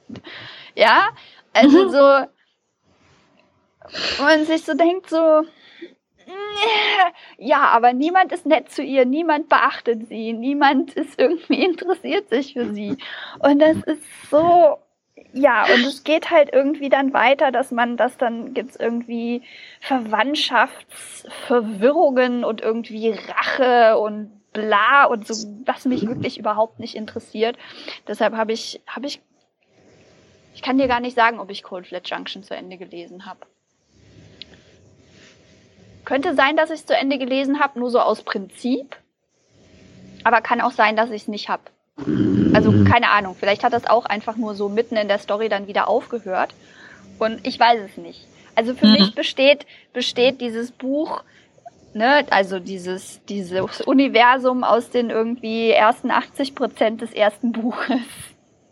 Ja, also mhm. so, man sich so denkt, so, ja, aber niemand ist nett zu ihr, niemand beachtet sie, niemand ist irgendwie interessiert sich für sie. Und das ist so ja, und es geht halt irgendwie dann weiter, dass man das dann gibt's irgendwie Verwandtschaftsverwirrungen und irgendwie Rache und bla und so, was mich wirklich überhaupt nicht interessiert. Deshalb habe ich, habe ich, ich kann dir gar nicht sagen, ob ich Cold Flat Junction zu Ende gelesen habe. Könnte sein, dass ich es zu Ende gelesen habe, nur so aus Prinzip. Aber kann auch sein, dass ich es nicht habe. Also keine Ahnung, vielleicht hat das auch einfach nur so mitten in der Story dann wieder aufgehört. Und ich weiß es nicht. Also für mhm. mich besteht, besteht dieses Buch, ne, also dieses, dieses Universum aus den irgendwie ersten 80 Prozent des ersten Buches.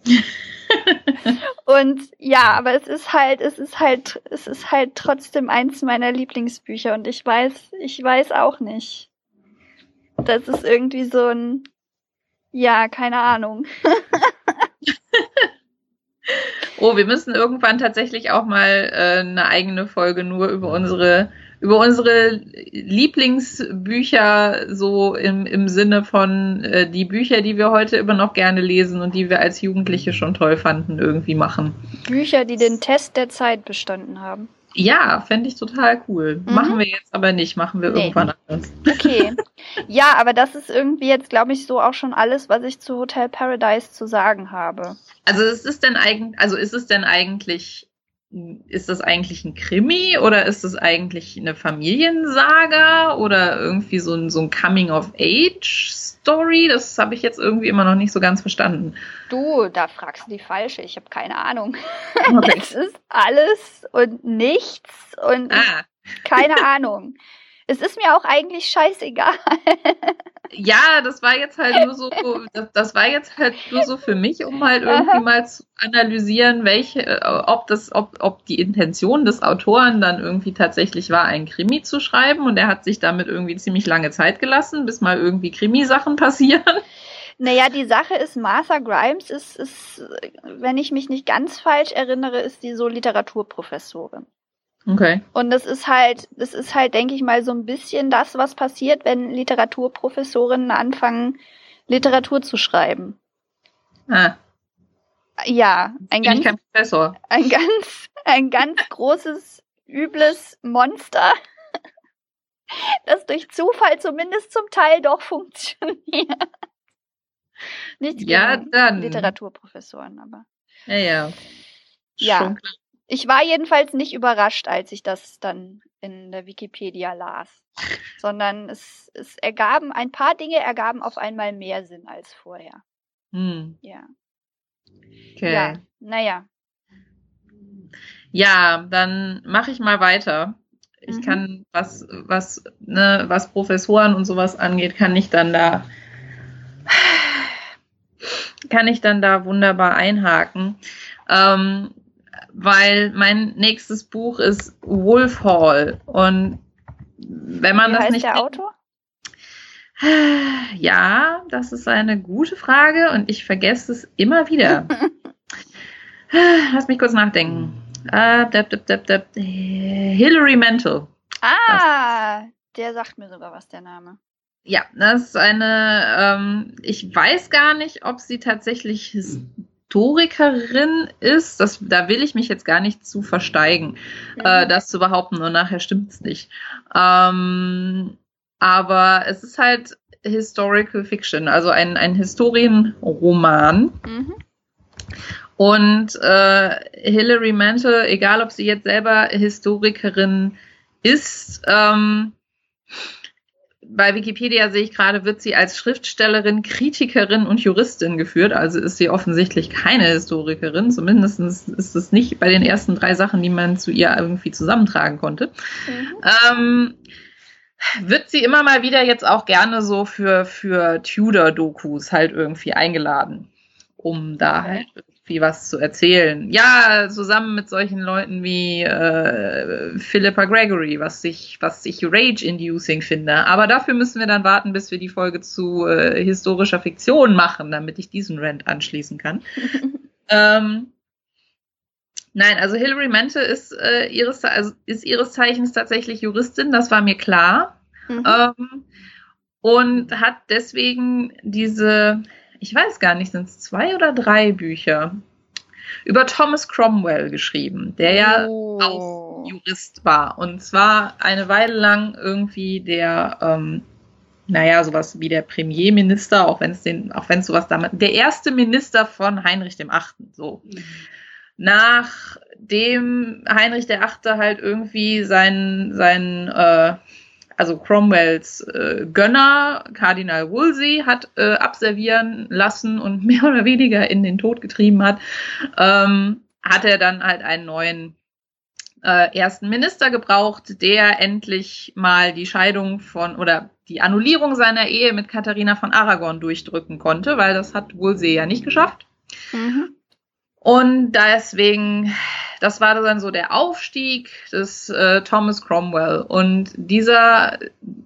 und ja, aber es ist halt, es ist halt, es ist halt trotzdem eins meiner Lieblingsbücher und ich weiß, ich weiß auch nicht. Das ist irgendwie so ein, ja, keine Ahnung. oh, wir müssen irgendwann tatsächlich auch mal äh, eine eigene Folge nur über unsere über unsere Lieblingsbücher so im, im Sinne von äh, die Bücher, die wir heute immer noch gerne lesen und die wir als Jugendliche schon toll fanden, irgendwie machen. Bücher, die den Test der Zeit bestanden haben. Ja, fände ich total cool. Mhm. Machen wir jetzt aber nicht, machen wir nee. irgendwann anders. Okay. Ja, aber das ist irgendwie jetzt, glaube ich, so auch schon alles, was ich zu Hotel Paradise zu sagen habe. Also ist es denn eigentlich, also ist es denn eigentlich ist das eigentlich ein Krimi oder ist das eigentlich eine Familiensaga oder irgendwie so ein, so ein Coming-of-Age-Story? Das habe ich jetzt irgendwie immer noch nicht so ganz verstanden. Du, da fragst du die falsche. Ich habe keine Ahnung. Okay. es ist alles und nichts und ah. keine Ahnung. Es ist mir auch eigentlich scheißegal. ja, das war jetzt halt nur so, das, das, war jetzt halt nur so für mich, um halt irgendwie mal zu analysieren, welche, äh, ob das, ob, ob die Intention des Autoren dann irgendwie tatsächlich war, ein Krimi zu schreiben und er hat sich damit irgendwie ziemlich lange Zeit gelassen, bis mal irgendwie Krimisachen passieren. Naja, die Sache ist, Martha Grimes ist, ist, wenn ich mich nicht ganz falsch erinnere, ist die so Literaturprofessorin. Okay. Und das ist halt, das ist halt, denke ich mal, so ein bisschen das, was passiert, wenn Literaturprofessorinnen anfangen, Literatur zu schreiben. Ah. Ja, ein Bin ganz, Professor. ein ganz, ein ganz großes, übles Monster, das durch Zufall zumindest zum Teil doch funktioniert. Nicht ja, dann. Literaturprofessoren, aber. Ja, ja. Ja. Ich war jedenfalls nicht überrascht, als ich das dann in der Wikipedia las, sondern es, es ergaben, ein paar Dinge ergaben auf einmal mehr Sinn als vorher. Hm. Ja. Okay. Ja, naja. Ja, dann mache ich mal weiter. Ich mhm. kann, was, was, ne, was Professoren und sowas angeht, kann ich dann da, kann ich dann da wunderbar einhaken. Ähm, weil mein nächstes Buch ist Wolf Hall. Und wenn man Wie das heißt nicht. der Autor? Ja, das ist eine gute Frage und ich vergesse es immer wieder. Lass mich kurz nachdenken. Uh, dab, dab, dab, dab. Hilary Mantel. Ah, das. der sagt mir sogar was, der Name. Ja, das ist eine, ähm, ich weiß gar nicht, ob sie tatsächlich Historikerin ist, das, da will ich mich jetzt gar nicht zu versteigen, ja. äh, das zu behaupten und nachher stimmt es nicht. Ähm, aber es ist halt Historical Fiction, also ein, ein Historienroman. Mhm. Und äh, Hilary Mantel, egal ob sie jetzt selber Historikerin ist, ähm, bei Wikipedia sehe ich gerade, wird sie als Schriftstellerin, Kritikerin und Juristin geführt. Also ist sie offensichtlich keine Historikerin. Zumindest ist es nicht bei den ersten drei Sachen, die man zu ihr irgendwie zusammentragen konnte. Mhm. Ähm, wird sie immer mal wieder jetzt auch gerne so für, für Tudor-Dokus halt irgendwie eingeladen, um da halt irgendwie was zu erzählen. Ja, zusammen mit solchen Leuten wie äh, Philippa Gregory, was ich, was ich rage-inducing finde. Aber dafür müssen wir dann warten, bis wir die Folge zu äh, historischer Fiktion machen, damit ich diesen Rant anschließen kann. ähm, Nein, also Hilary Mantel ist, äh, ihres, also ist ihres Zeichens tatsächlich Juristin, das war mir klar. Mhm. Ähm, und hat deswegen diese ich weiß gar nicht, sind es zwei oder drei Bücher über Thomas Cromwell geschrieben, der ja oh. auch Jurist war. Und zwar eine Weile lang irgendwie der, ähm, naja, sowas wie der Premierminister, auch wenn es den, auch wenn es sowas damals, der erste Minister von Heinrich dem Achten, so. Mhm. Nachdem Heinrich der Achte halt irgendwie sein, sein, äh, also Cromwells äh, Gönner, Kardinal Wolsey, hat äh, abservieren lassen und mehr oder weniger in den Tod getrieben hat, ähm, hat er dann halt einen neuen äh, ersten Minister gebraucht, der endlich mal die Scheidung von oder die Annullierung seiner Ehe mit Katharina von Aragon durchdrücken konnte, weil das hat Wolsey ja nicht geschafft. Mhm. Und deswegen, das war dann so der Aufstieg des äh, Thomas Cromwell. Und dieser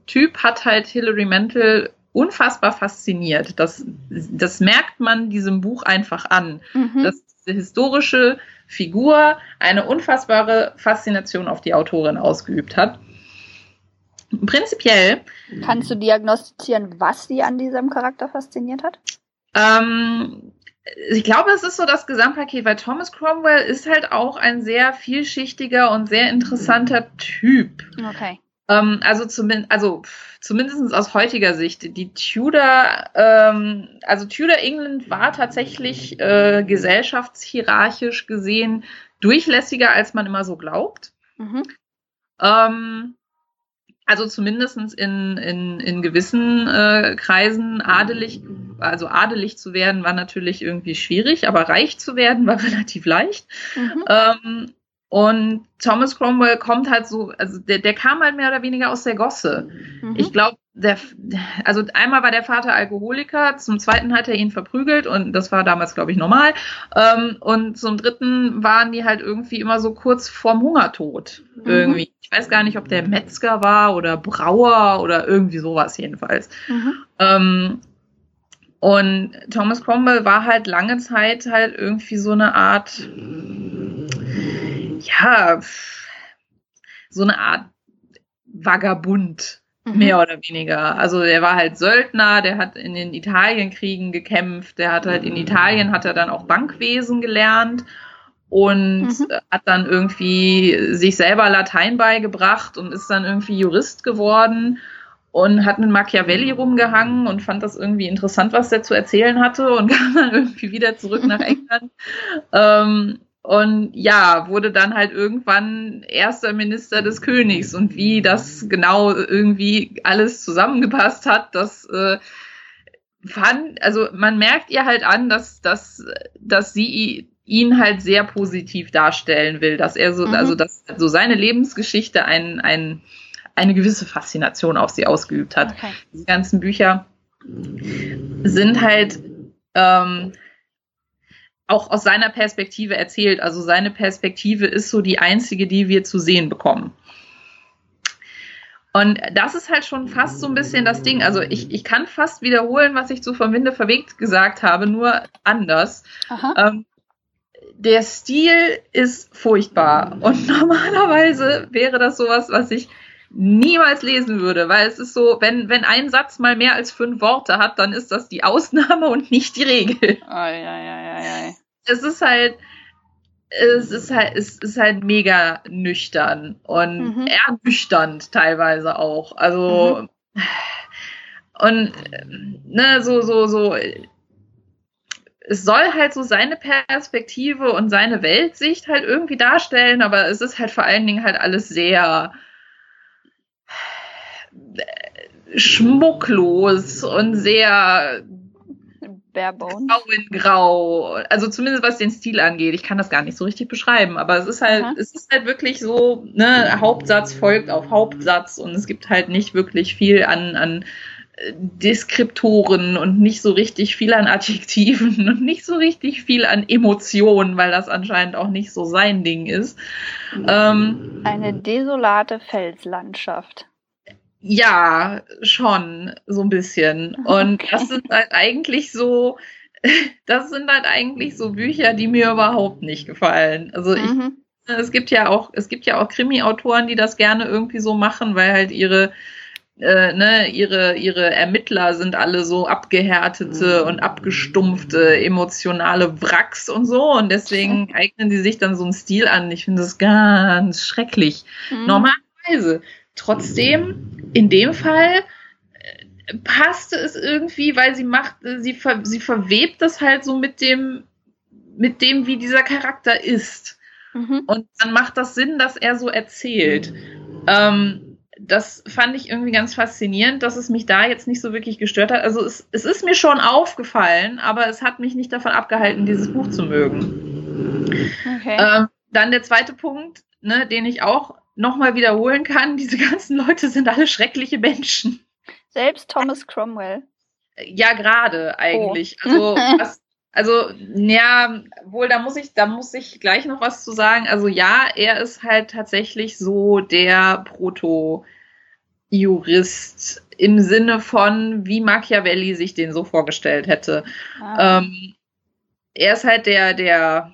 Typ hat halt Hilary Mantel unfassbar fasziniert. Das, das merkt man diesem Buch einfach an. Mhm. Dass diese historische Figur eine unfassbare Faszination auf die Autorin ausgeübt hat. Prinzipiell. Kannst du diagnostizieren, was sie an diesem Charakter fasziniert hat? Ähm, ich glaube, es ist so das Gesamtpaket, weil Thomas Cromwell ist halt auch ein sehr vielschichtiger und sehr interessanter Typ. Okay. Ähm, also, zumindest, also zumindest aus heutiger Sicht. Die Tudor, ähm, also Tudor England war tatsächlich äh, gesellschaftshierarchisch gesehen durchlässiger, als man immer so glaubt. Mhm. Ähm, also zumindest in, in, in gewissen äh, Kreisen adelig, also adelig zu werden, war natürlich irgendwie schwierig, aber reich zu werden war relativ leicht. Mhm. Ähm, und Thomas Cromwell kommt halt so, also der, der kam halt mehr oder weniger aus der Gosse. Mhm. Ich glaube, der, also einmal war der Vater Alkoholiker, zum zweiten hat er ihn verprügelt und das war damals, glaube ich, normal. Ähm, und zum dritten waren die halt irgendwie immer so kurz vorm Hungertod. Mhm. Irgendwie. Ich weiß gar nicht, ob der Metzger war oder Brauer oder irgendwie sowas jedenfalls. Mhm. Ähm, und Thomas Cromwell war halt lange Zeit halt irgendwie so eine Art ja, so eine Art Vagabund, mhm. mehr oder weniger. Also der war halt Söldner, der hat in den Italienkriegen gekämpft, der hat halt in Italien hat er dann auch Bankwesen gelernt und mhm. hat dann irgendwie sich selber Latein beigebracht und ist dann irgendwie Jurist geworden und hat mit Machiavelli rumgehangen und fand das irgendwie interessant, was der zu erzählen hatte und kam dann irgendwie wieder zurück nach England. ähm, und ja, wurde dann halt irgendwann erster Minister des Königs. Und wie das genau irgendwie alles zusammengepasst hat, das äh, fand, also man merkt ihr halt an, dass, dass, dass sie ihn halt sehr positiv darstellen will, dass er so, mhm. also dass so seine Lebensgeschichte ein, ein, eine gewisse Faszination auf sie ausgeübt hat. Okay. Die ganzen Bücher sind halt ähm, auch aus seiner Perspektive erzählt. Also seine Perspektive ist so die einzige, die wir zu sehen bekommen. Und das ist halt schon fast so ein bisschen das Ding. Also ich, ich kann fast wiederholen, was ich zu Vom Winde verwegt gesagt habe, nur anders. Ähm, der Stil ist furchtbar. Und normalerweise wäre das sowas, was ich niemals lesen würde, weil es ist so, wenn, wenn ein Satz mal mehr als fünf Worte hat, dann ist das die Ausnahme und nicht die Regel. Ai, ai, ai, ai es ist halt, es ist halt, es ist halt mega nüchtern und mhm. ernüchternd teilweise auch. Also, mhm. und, ne, so, so, so, es soll halt so seine Perspektive und seine Weltsicht halt irgendwie darstellen, aber es ist halt vor allen Dingen halt alles sehr schmucklos und sehr Barebone. Grau in Grau. Also zumindest was den Stil angeht. Ich kann das gar nicht so richtig beschreiben, aber es ist halt, Aha. es ist halt wirklich so, ne, Hauptsatz folgt auf Hauptsatz und es gibt halt nicht wirklich viel an, an äh, Deskriptoren und nicht so richtig viel an Adjektiven und nicht so richtig viel an Emotionen, weil das anscheinend auch nicht so sein Ding ist. Ähm, Eine desolate Felslandschaft. Ja, schon, so ein bisschen. Und okay. das sind halt eigentlich so, das sind halt eigentlich so Bücher, die mir überhaupt nicht gefallen. Also ich, mhm. es gibt ja auch, es gibt ja auch Krimi-Autoren, die das gerne irgendwie so machen, weil halt ihre, äh, ne, ihre, ihre Ermittler sind alle so abgehärtete und abgestumpfte emotionale Wracks und so. Und deswegen eignen die sich dann so einen Stil an. Ich finde das ganz schrecklich. Mhm. Normalerweise. Trotzdem, in dem Fall äh, passte es irgendwie, weil sie macht, sie, ver, sie verwebt das halt so mit dem, mit dem, wie dieser Charakter ist. Mhm. Und dann macht das Sinn, dass er so erzählt. Ähm, das fand ich irgendwie ganz faszinierend, dass es mich da jetzt nicht so wirklich gestört hat. Also es, es ist mir schon aufgefallen, aber es hat mich nicht davon abgehalten, dieses Buch zu mögen. Okay. Ähm, dann der zweite Punkt, ne, den ich auch nochmal wiederholen kann, diese ganzen Leute sind alle schreckliche Menschen. Selbst Thomas Cromwell. Ja, gerade eigentlich. Oh. Also was, also ja, wohl, da muss ich, da muss ich gleich noch was zu sagen. Also ja, er ist halt tatsächlich so der Proto-Jurist im Sinne von, wie Machiavelli sich den so vorgestellt hätte. Ah. Ähm, er ist halt der, der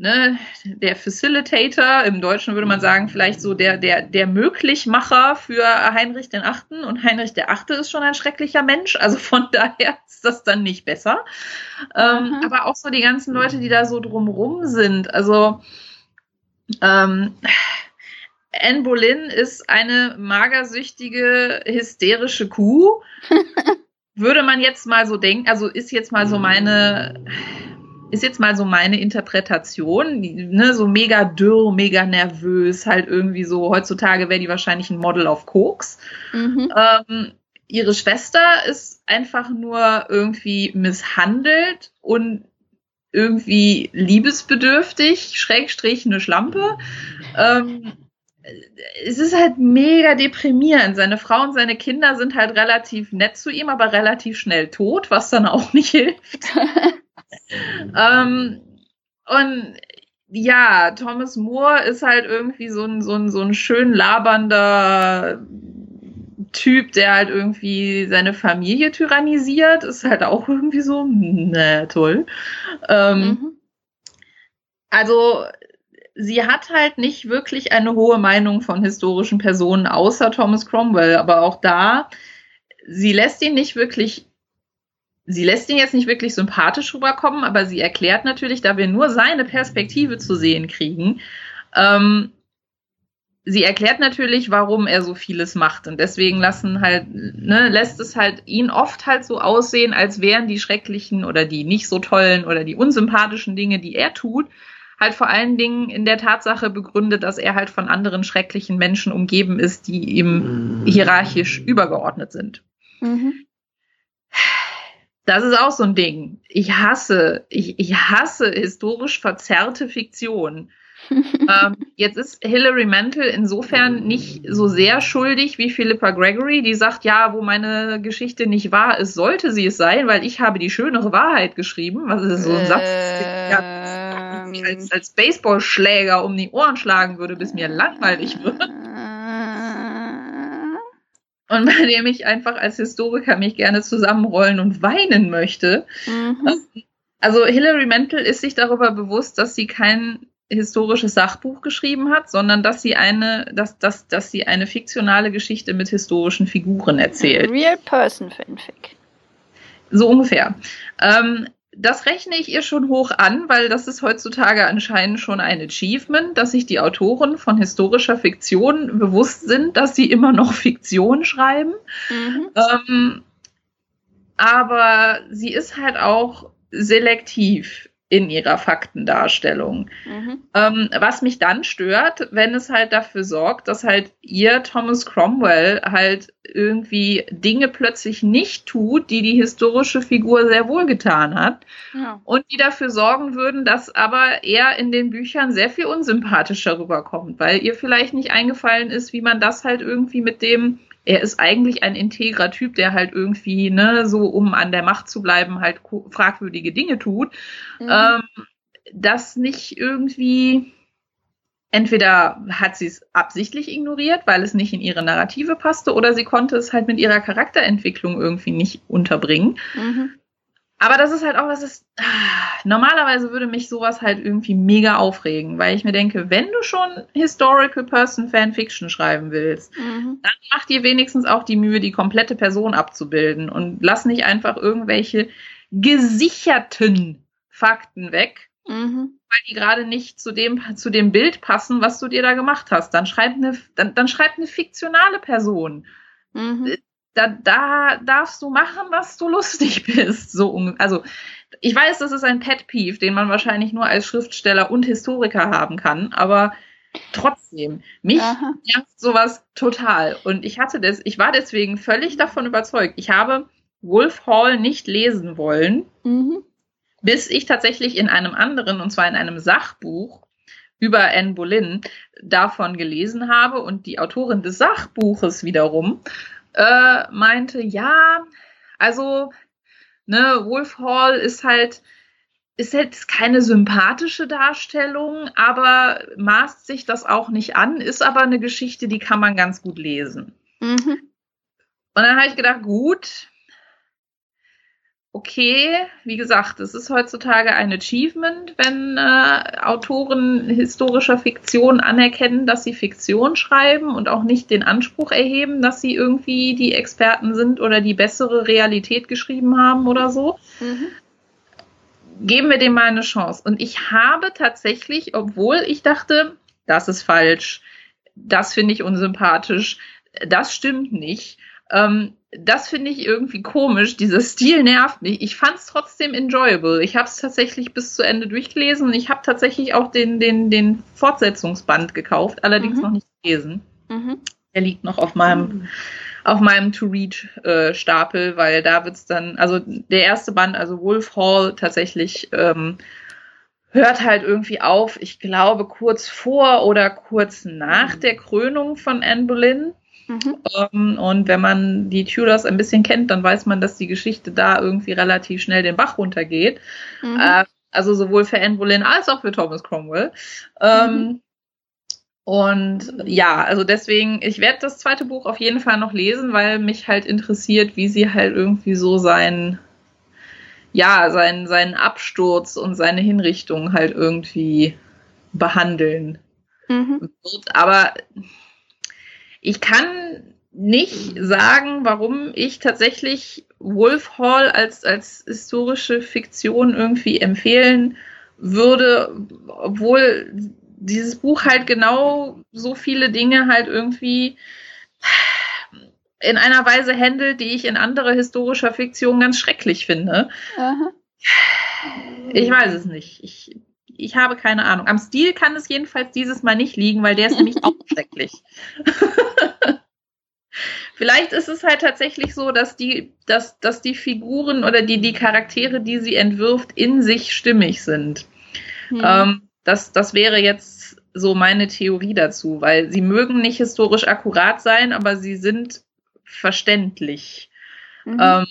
ne, der Facilitator, im Deutschen würde man sagen, vielleicht so der, der, der Möglichmacher für Heinrich den Achten und Heinrich der Achte ist schon ein schrecklicher Mensch, also von daher ist das dann nicht besser. Ähm, aber auch so die ganzen Leute, die da so drumrum sind, also ähm, Anne Boleyn ist eine magersüchtige, hysterische Kuh. würde man jetzt mal so denken, also ist jetzt mal so meine ist jetzt mal so meine Interpretation, ne, so mega dürr, mega nervös, halt irgendwie so, heutzutage wäre die wahrscheinlich ein Model auf Koks. Mhm. Ähm, ihre Schwester ist einfach nur irgendwie misshandelt und irgendwie liebesbedürftig, Schrägstrich eine Schlampe. Ähm, es ist halt mega deprimierend. Seine Frau und seine Kinder sind halt relativ nett zu ihm, aber relativ schnell tot, was dann auch nicht hilft. ähm, und ja, Thomas Moore ist halt irgendwie so ein, so ein, so ein schön labernder Typ, der halt irgendwie seine Familie tyrannisiert, ist halt auch irgendwie so, na toll. Ähm, mhm. Also sie hat halt nicht wirklich eine hohe Meinung von historischen Personen, außer Thomas Cromwell, aber auch da, sie lässt ihn nicht wirklich sie lässt ihn jetzt nicht wirklich sympathisch rüberkommen, aber sie erklärt natürlich, da wir nur seine Perspektive zu sehen kriegen, ähm, sie erklärt natürlich, warum er so vieles macht. Und deswegen lassen halt, ne, lässt es halt ihn oft halt so aussehen, als wären die schrecklichen oder die nicht so tollen oder die unsympathischen Dinge, die er tut, halt vor allen Dingen in der Tatsache begründet, dass er halt von anderen schrecklichen Menschen umgeben ist, die ihm mhm. hierarchisch übergeordnet sind. Mhm. Das ist auch so ein Ding. Ich hasse, ich, ich hasse historisch verzerrte Fiktion. ähm, jetzt ist Hilary Mantel insofern nicht so sehr schuldig wie Philippa Gregory, die sagt, ja, wo meine Geschichte nicht wahr ist, sollte sie es sein, weil ich habe die schönere Wahrheit geschrieben. Was ist so ein Satz, den ich als, als Baseballschläger um die Ohren schlagen würde, bis mir langweilig wird und bei dem ich einfach als Historiker mich gerne zusammenrollen und weinen möchte. Mhm. Also Hilary Mantel ist sich darüber bewusst, dass sie kein historisches Sachbuch geschrieben hat, sondern dass sie eine, dass, dass, dass sie eine fiktionale Geschichte mit historischen Figuren erzählt. Real Person Fanfic. So ungefähr. Ähm, das rechne ich ihr schon hoch an, weil das ist heutzutage anscheinend schon ein Achievement, dass sich die Autoren von historischer Fiktion bewusst sind, dass sie immer noch Fiktion schreiben. Mhm. Ähm, aber sie ist halt auch selektiv in ihrer Faktendarstellung. Mhm. Ähm, was mich dann stört, wenn es halt dafür sorgt, dass halt ihr Thomas Cromwell halt irgendwie Dinge plötzlich nicht tut, die die historische Figur sehr wohl getan hat ja. und die dafür sorgen würden, dass aber er in den Büchern sehr viel unsympathischer rüberkommt, weil ihr vielleicht nicht eingefallen ist, wie man das halt irgendwie mit dem er ist eigentlich ein integrer Typ, der halt irgendwie, ne, so um an der Macht zu bleiben, halt fragwürdige Dinge tut. Mhm. Ähm, das nicht irgendwie entweder hat sie es absichtlich ignoriert, weil es nicht in ihre Narrative passte, oder sie konnte es halt mit ihrer Charakterentwicklung irgendwie nicht unterbringen. Mhm. Aber das ist halt auch, was ist. Normalerweise würde mich sowas halt irgendwie mega aufregen, weil ich mir denke, wenn du schon Historical Person Fanfiction schreiben willst, mhm. dann mach dir wenigstens auch die Mühe, die komplette Person abzubilden und lass nicht einfach irgendwelche gesicherten Fakten weg, mhm. weil die gerade nicht zu dem, zu dem Bild passen, was du dir da gemacht hast. Dann schreib eine, dann, dann schreib eine fiktionale Person. Mhm da, da darfst du machen, was du lustig bist. So, also ich weiß, das ist ein Pet Peeve, den man wahrscheinlich nur als Schriftsteller und Historiker haben kann, aber trotzdem, mich Aha. nervt sowas total. Und ich hatte das, ich war deswegen völlig davon überzeugt. Ich habe Wolf Hall nicht lesen wollen, mhm. bis ich tatsächlich in einem anderen, und zwar in einem Sachbuch, über Anne Boleyn davon gelesen habe und die Autorin des Sachbuches wiederum äh, meinte, ja, also ne, Wolf Hall ist halt, ist jetzt keine sympathische Darstellung, aber maßt sich das auch nicht an, ist aber eine Geschichte, die kann man ganz gut lesen. Mhm. Und dann habe ich gedacht, gut, okay, wie gesagt, es ist heutzutage ein Achievement, wenn äh, Autoren historischer Fiktion anerkennen, dass sie Fiktion schreiben und auch nicht den Anspruch erheben, dass sie irgendwie die Experten sind oder die bessere Realität geschrieben haben oder so. Mhm geben wir dem mal eine Chance. Und ich habe tatsächlich, obwohl ich dachte, das ist falsch, das finde ich unsympathisch, das stimmt nicht, ähm, das finde ich irgendwie komisch. Dieser Stil nervt mich. Ich fand es trotzdem enjoyable. Ich habe es tatsächlich bis zu Ende durchgelesen und ich habe tatsächlich auch den, den, den Fortsetzungsband gekauft, allerdings mhm. noch nicht gelesen. Mhm. Der liegt noch auf meinem mhm auf meinem To-Read-Stapel, äh, weil da wird's dann, also der erste Band, also Wolf Hall, tatsächlich ähm, hört halt irgendwie auf, ich glaube, kurz vor oder kurz nach der Krönung von Anne Boleyn. Mhm. Ähm, und wenn man die Tudors ein bisschen kennt, dann weiß man, dass die Geschichte da irgendwie relativ schnell den Bach runtergeht. Mhm. Äh, also sowohl für Anne Boleyn als auch für Thomas Cromwell. Ähm, mhm. Und ja, also deswegen, ich werde das zweite Buch auf jeden Fall noch lesen, weil mich halt interessiert, wie sie halt irgendwie so sein, ja, seinen, seinen Absturz und seine Hinrichtung halt irgendwie behandeln mhm. wird. Aber ich kann nicht sagen, warum ich tatsächlich Wolf Hall als, als historische Fiktion irgendwie empfehlen würde, obwohl dieses Buch halt genau so viele Dinge halt irgendwie in einer Weise handelt, die ich in anderer historischer Fiktion ganz schrecklich finde. Aha. Ich weiß es nicht. Ich, ich habe keine Ahnung. Am Stil kann es jedenfalls dieses Mal nicht liegen, weil der ist nämlich auch schrecklich. Vielleicht ist es halt tatsächlich so, dass die, dass, dass die Figuren oder die, die Charaktere, die sie entwirft, in sich stimmig sind. Hm. Ähm, das, das wäre jetzt so meine Theorie dazu, weil sie mögen nicht historisch akkurat sein, aber sie sind verständlich. Mhm. Ähm,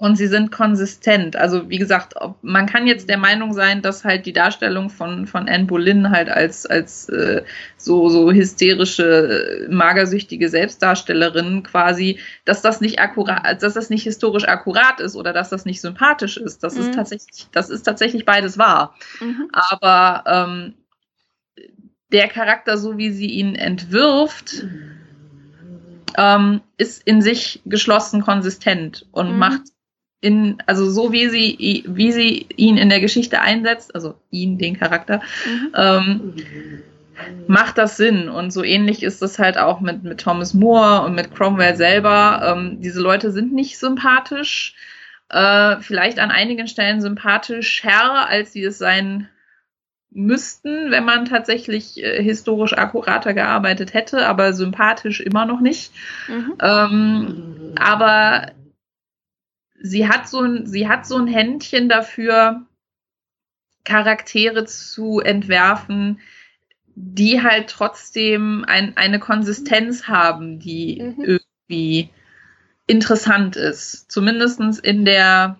und sie sind konsistent. Also wie gesagt, ob, man kann jetzt der Meinung sein, dass halt die Darstellung von von Anne Boleyn halt als als äh, so so hysterische magersüchtige Selbstdarstellerin quasi, dass das nicht akkurat, dass das nicht historisch akkurat ist oder dass das nicht sympathisch ist. Das mhm. ist tatsächlich das ist tatsächlich beides wahr. Mhm. Aber ähm, der Charakter, so wie sie ihn entwirft, ähm, ist in sich geschlossen konsistent und mhm. macht in, also so wie sie, wie sie ihn in der Geschichte einsetzt, also ihn, den Charakter, mhm. ähm, macht das Sinn. Und so ähnlich ist es halt auch mit, mit Thomas Moore und mit Cromwell selber. Ähm, diese Leute sind nicht sympathisch, äh, vielleicht an einigen Stellen sympathisch herr, als sie es sein müssten, wenn man tatsächlich äh, historisch akkurater gearbeitet hätte, aber sympathisch immer noch nicht. Mhm. Ähm, aber sie hat so ein, sie hat so ein Händchen dafür, Charaktere zu entwerfen, die halt trotzdem ein, eine Konsistenz haben, die mhm. irgendwie interessant ist. Zumindestens in der,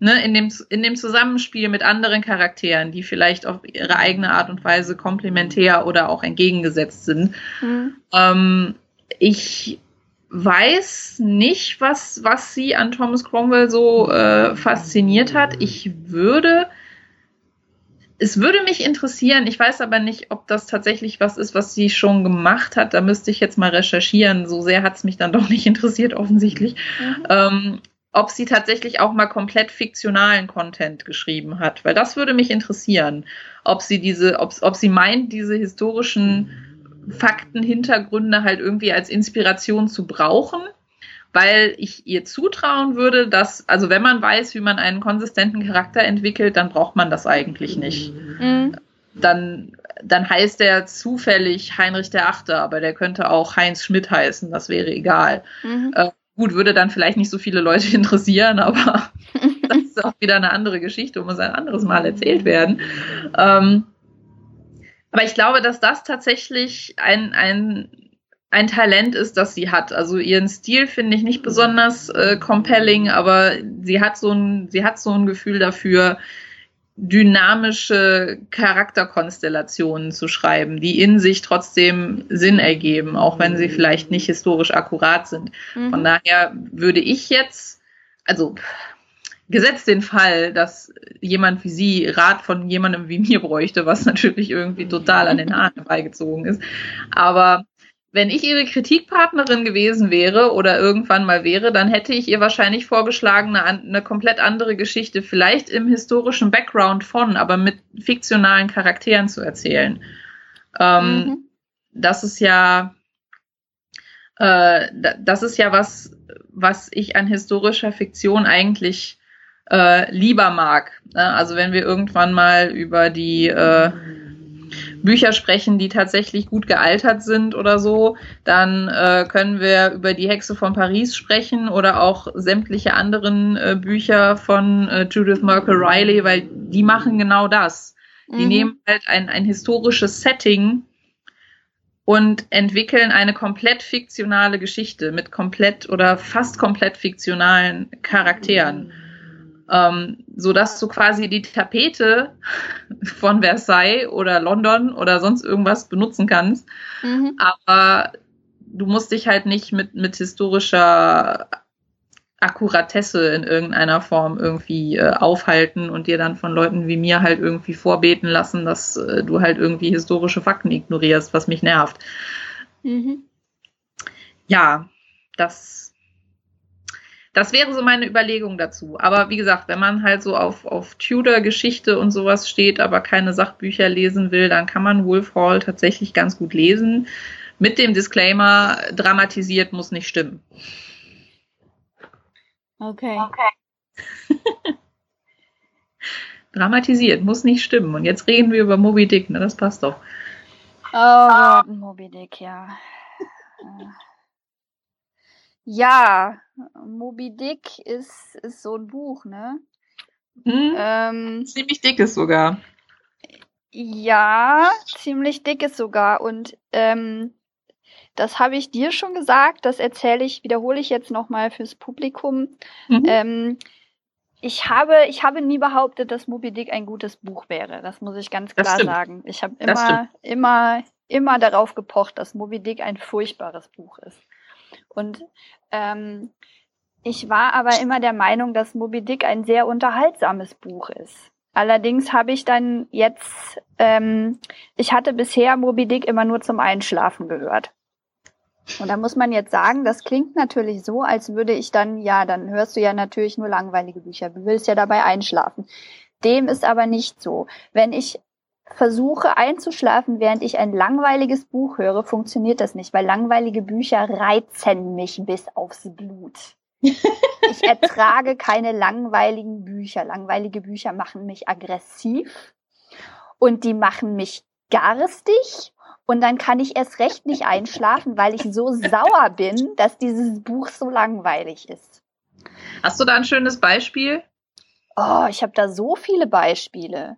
ne, in dem, in dem Zusammenspiel mit anderen Charakteren, die vielleicht auf ihre eigene Art und Weise komplementär oder auch entgegengesetzt sind. Mhm. Ähm, ich weiß nicht, was, was sie an Thomas Cromwell so äh, fasziniert hat. Ich würde, es würde mich interessieren, ich weiß aber nicht, ob das tatsächlich was ist, was sie schon gemacht hat. Da müsste ich jetzt mal recherchieren. So sehr hat es mich dann doch nicht interessiert, offensichtlich. Mhm. Ähm, ob sie tatsächlich auch mal komplett fiktionalen Content geschrieben hat, weil das würde mich interessieren, ob sie diese, ob, ob sie meint, diese historischen Fakten, Hintergründe halt irgendwie als Inspiration zu brauchen, weil ich ihr zutrauen würde, dass, also wenn man weiß, wie man einen konsistenten Charakter entwickelt, dann braucht man das eigentlich nicht. Mhm. Dann, dann heißt er zufällig Heinrich der Achte, aber der könnte auch Heinz Schmidt heißen, das wäre egal. Mhm. Äh, gut, würde dann vielleicht nicht so viele Leute interessieren, aber das ist auch wieder eine andere Geschichte und muss ein anderes Mal erzählt werden. Ähm, aber ich glaube, dass das tatsächlich ein, ein, ein Talent ist, das sie hat. Also ihren Stil finde ich nicht besonders äh, compelling, aber sie hat so ein, sie hat so ein Gefühl dafür, dynamische Charakterkonstellationen zu schreiben, die in sich trotzdem Sinn ergeben, auch wenn sie vielleicht nicht historisch akkurat sind. Mhm. Von daher würde ich jetzt, also gesetzt den Fall, dass jemand wie Sie Rat von jemandem wie mir bräuchte, was natürlich irgendwie total an den Haaren herbeigezogen ist, aber wenn ich ihre Kritikpartnerin gewesen wäre oder irgendwann mal wäre, dann hätte ich ihr wahrscheinlich vorgeschlagen, eine, eine, komplett andere Geschichte, vielleicht im historischen Background von, aber mit fiktionalen Charakteren zu erzählen. Ähm, mhm. Das ist ja, äh, das ist ja was, was ich an historischer Fiktion eigentlich äh, lieber mag. Also wenn wir irgendwann mal über die äh, Bücher sprechen, die tatsächlich gut gealtert sind oder so, dann äh, können wir über die Hexe von Paris sprechen oder auch sämtliche anderen äh, Bücher von äh, Judith Merkel Riley, weil die machen genau das. Die mhm. nehmen halt ein, ein historisches Setting und entwickeln eine komplett fiktionale Geschichte mit komplett oder fast komplett fiktionalen Charakteren. Mhm ähm, so dass du quasi die Tapete von Versailles oder London oder sonst irgendwas benutzen kannst. Mhm. Aber du musst dich halt nicht mit, mit historischer Akkuratesse in irgendeiner Form irgendwie äh, aufhalten und dir dann von Leuten wie mir halt irgendwie vorbeten lassen, dass äh, du halt irgendwie historische Fakten ignorierst, was mich nervt. Mhm. Ja, das das wäre so meine Überlegung dazu. Aber wie gesagt, wenn man halt so auf, auf Tudor-Geschichte und sowas steht, aber keine Sachbücher lesen will, dann kann man Wolf Hall tatsächlich ganz gut lesen. Mit dem Disclaimer, dramatisiert muss nicht stimmen. Okay. okay. dramatisiert muss nicht stimmen. Und jetzt reden wir über Moby Dick, ne? Das passt doch. Oh, Moby Dick, ja. Ja, Moby Dick ist, ist so ein Buch, ne? Hm, ähm, ziemlich dick ist sogar. Ja, ziemlich dick ist sogar. Und ähm, das habe ich dir schon gesagt, das erzähle ich, wiederhole ich jetzt nochmal fürs Publikum. Mhm. Ähm, ich habe, ich habe nie behauptet, dass Moby Dick ein gutes Buch wäre. Das muss ich ganz klar sagen. Ich habe immer, immer, immer darauf gepocht, dass Moby Dick ein furchtbares Buch ist. Und ähm, ich war aber immer der Meinung, dass Moby Dick ein sehr unterhaltsames Buch ist. Allerdings habe ich dann jetzt, ähm, ich hatte bisher Moby Dick immer nur zum Einschlafen gehört. Und da muss man jetzt sagen, das klingt natürlich so, als würde ich dann, ja, dann hörst du ja natürlich nur langweilige Bücher. Du willst ja dabei einschlafen. Dem ist aber nicht so. Wenn ich versuche einzuschlafen, während ich ein langweiliges Buch höre, funktioniert das nicht, weil langweilige Bücher reizen mich bis aufs Blut. ich ertrage keine langweiligen Bücher. Langweilige Bücher machen mich aggressiv und die machen mich garstig und dann kann ich erst recht nicht einschlafen, weil ich so sauer bin, dass dieses Buch so langweilig ist. Hast du da ein schönes Beispiel? Oh, ich habe da so viele Beispiele.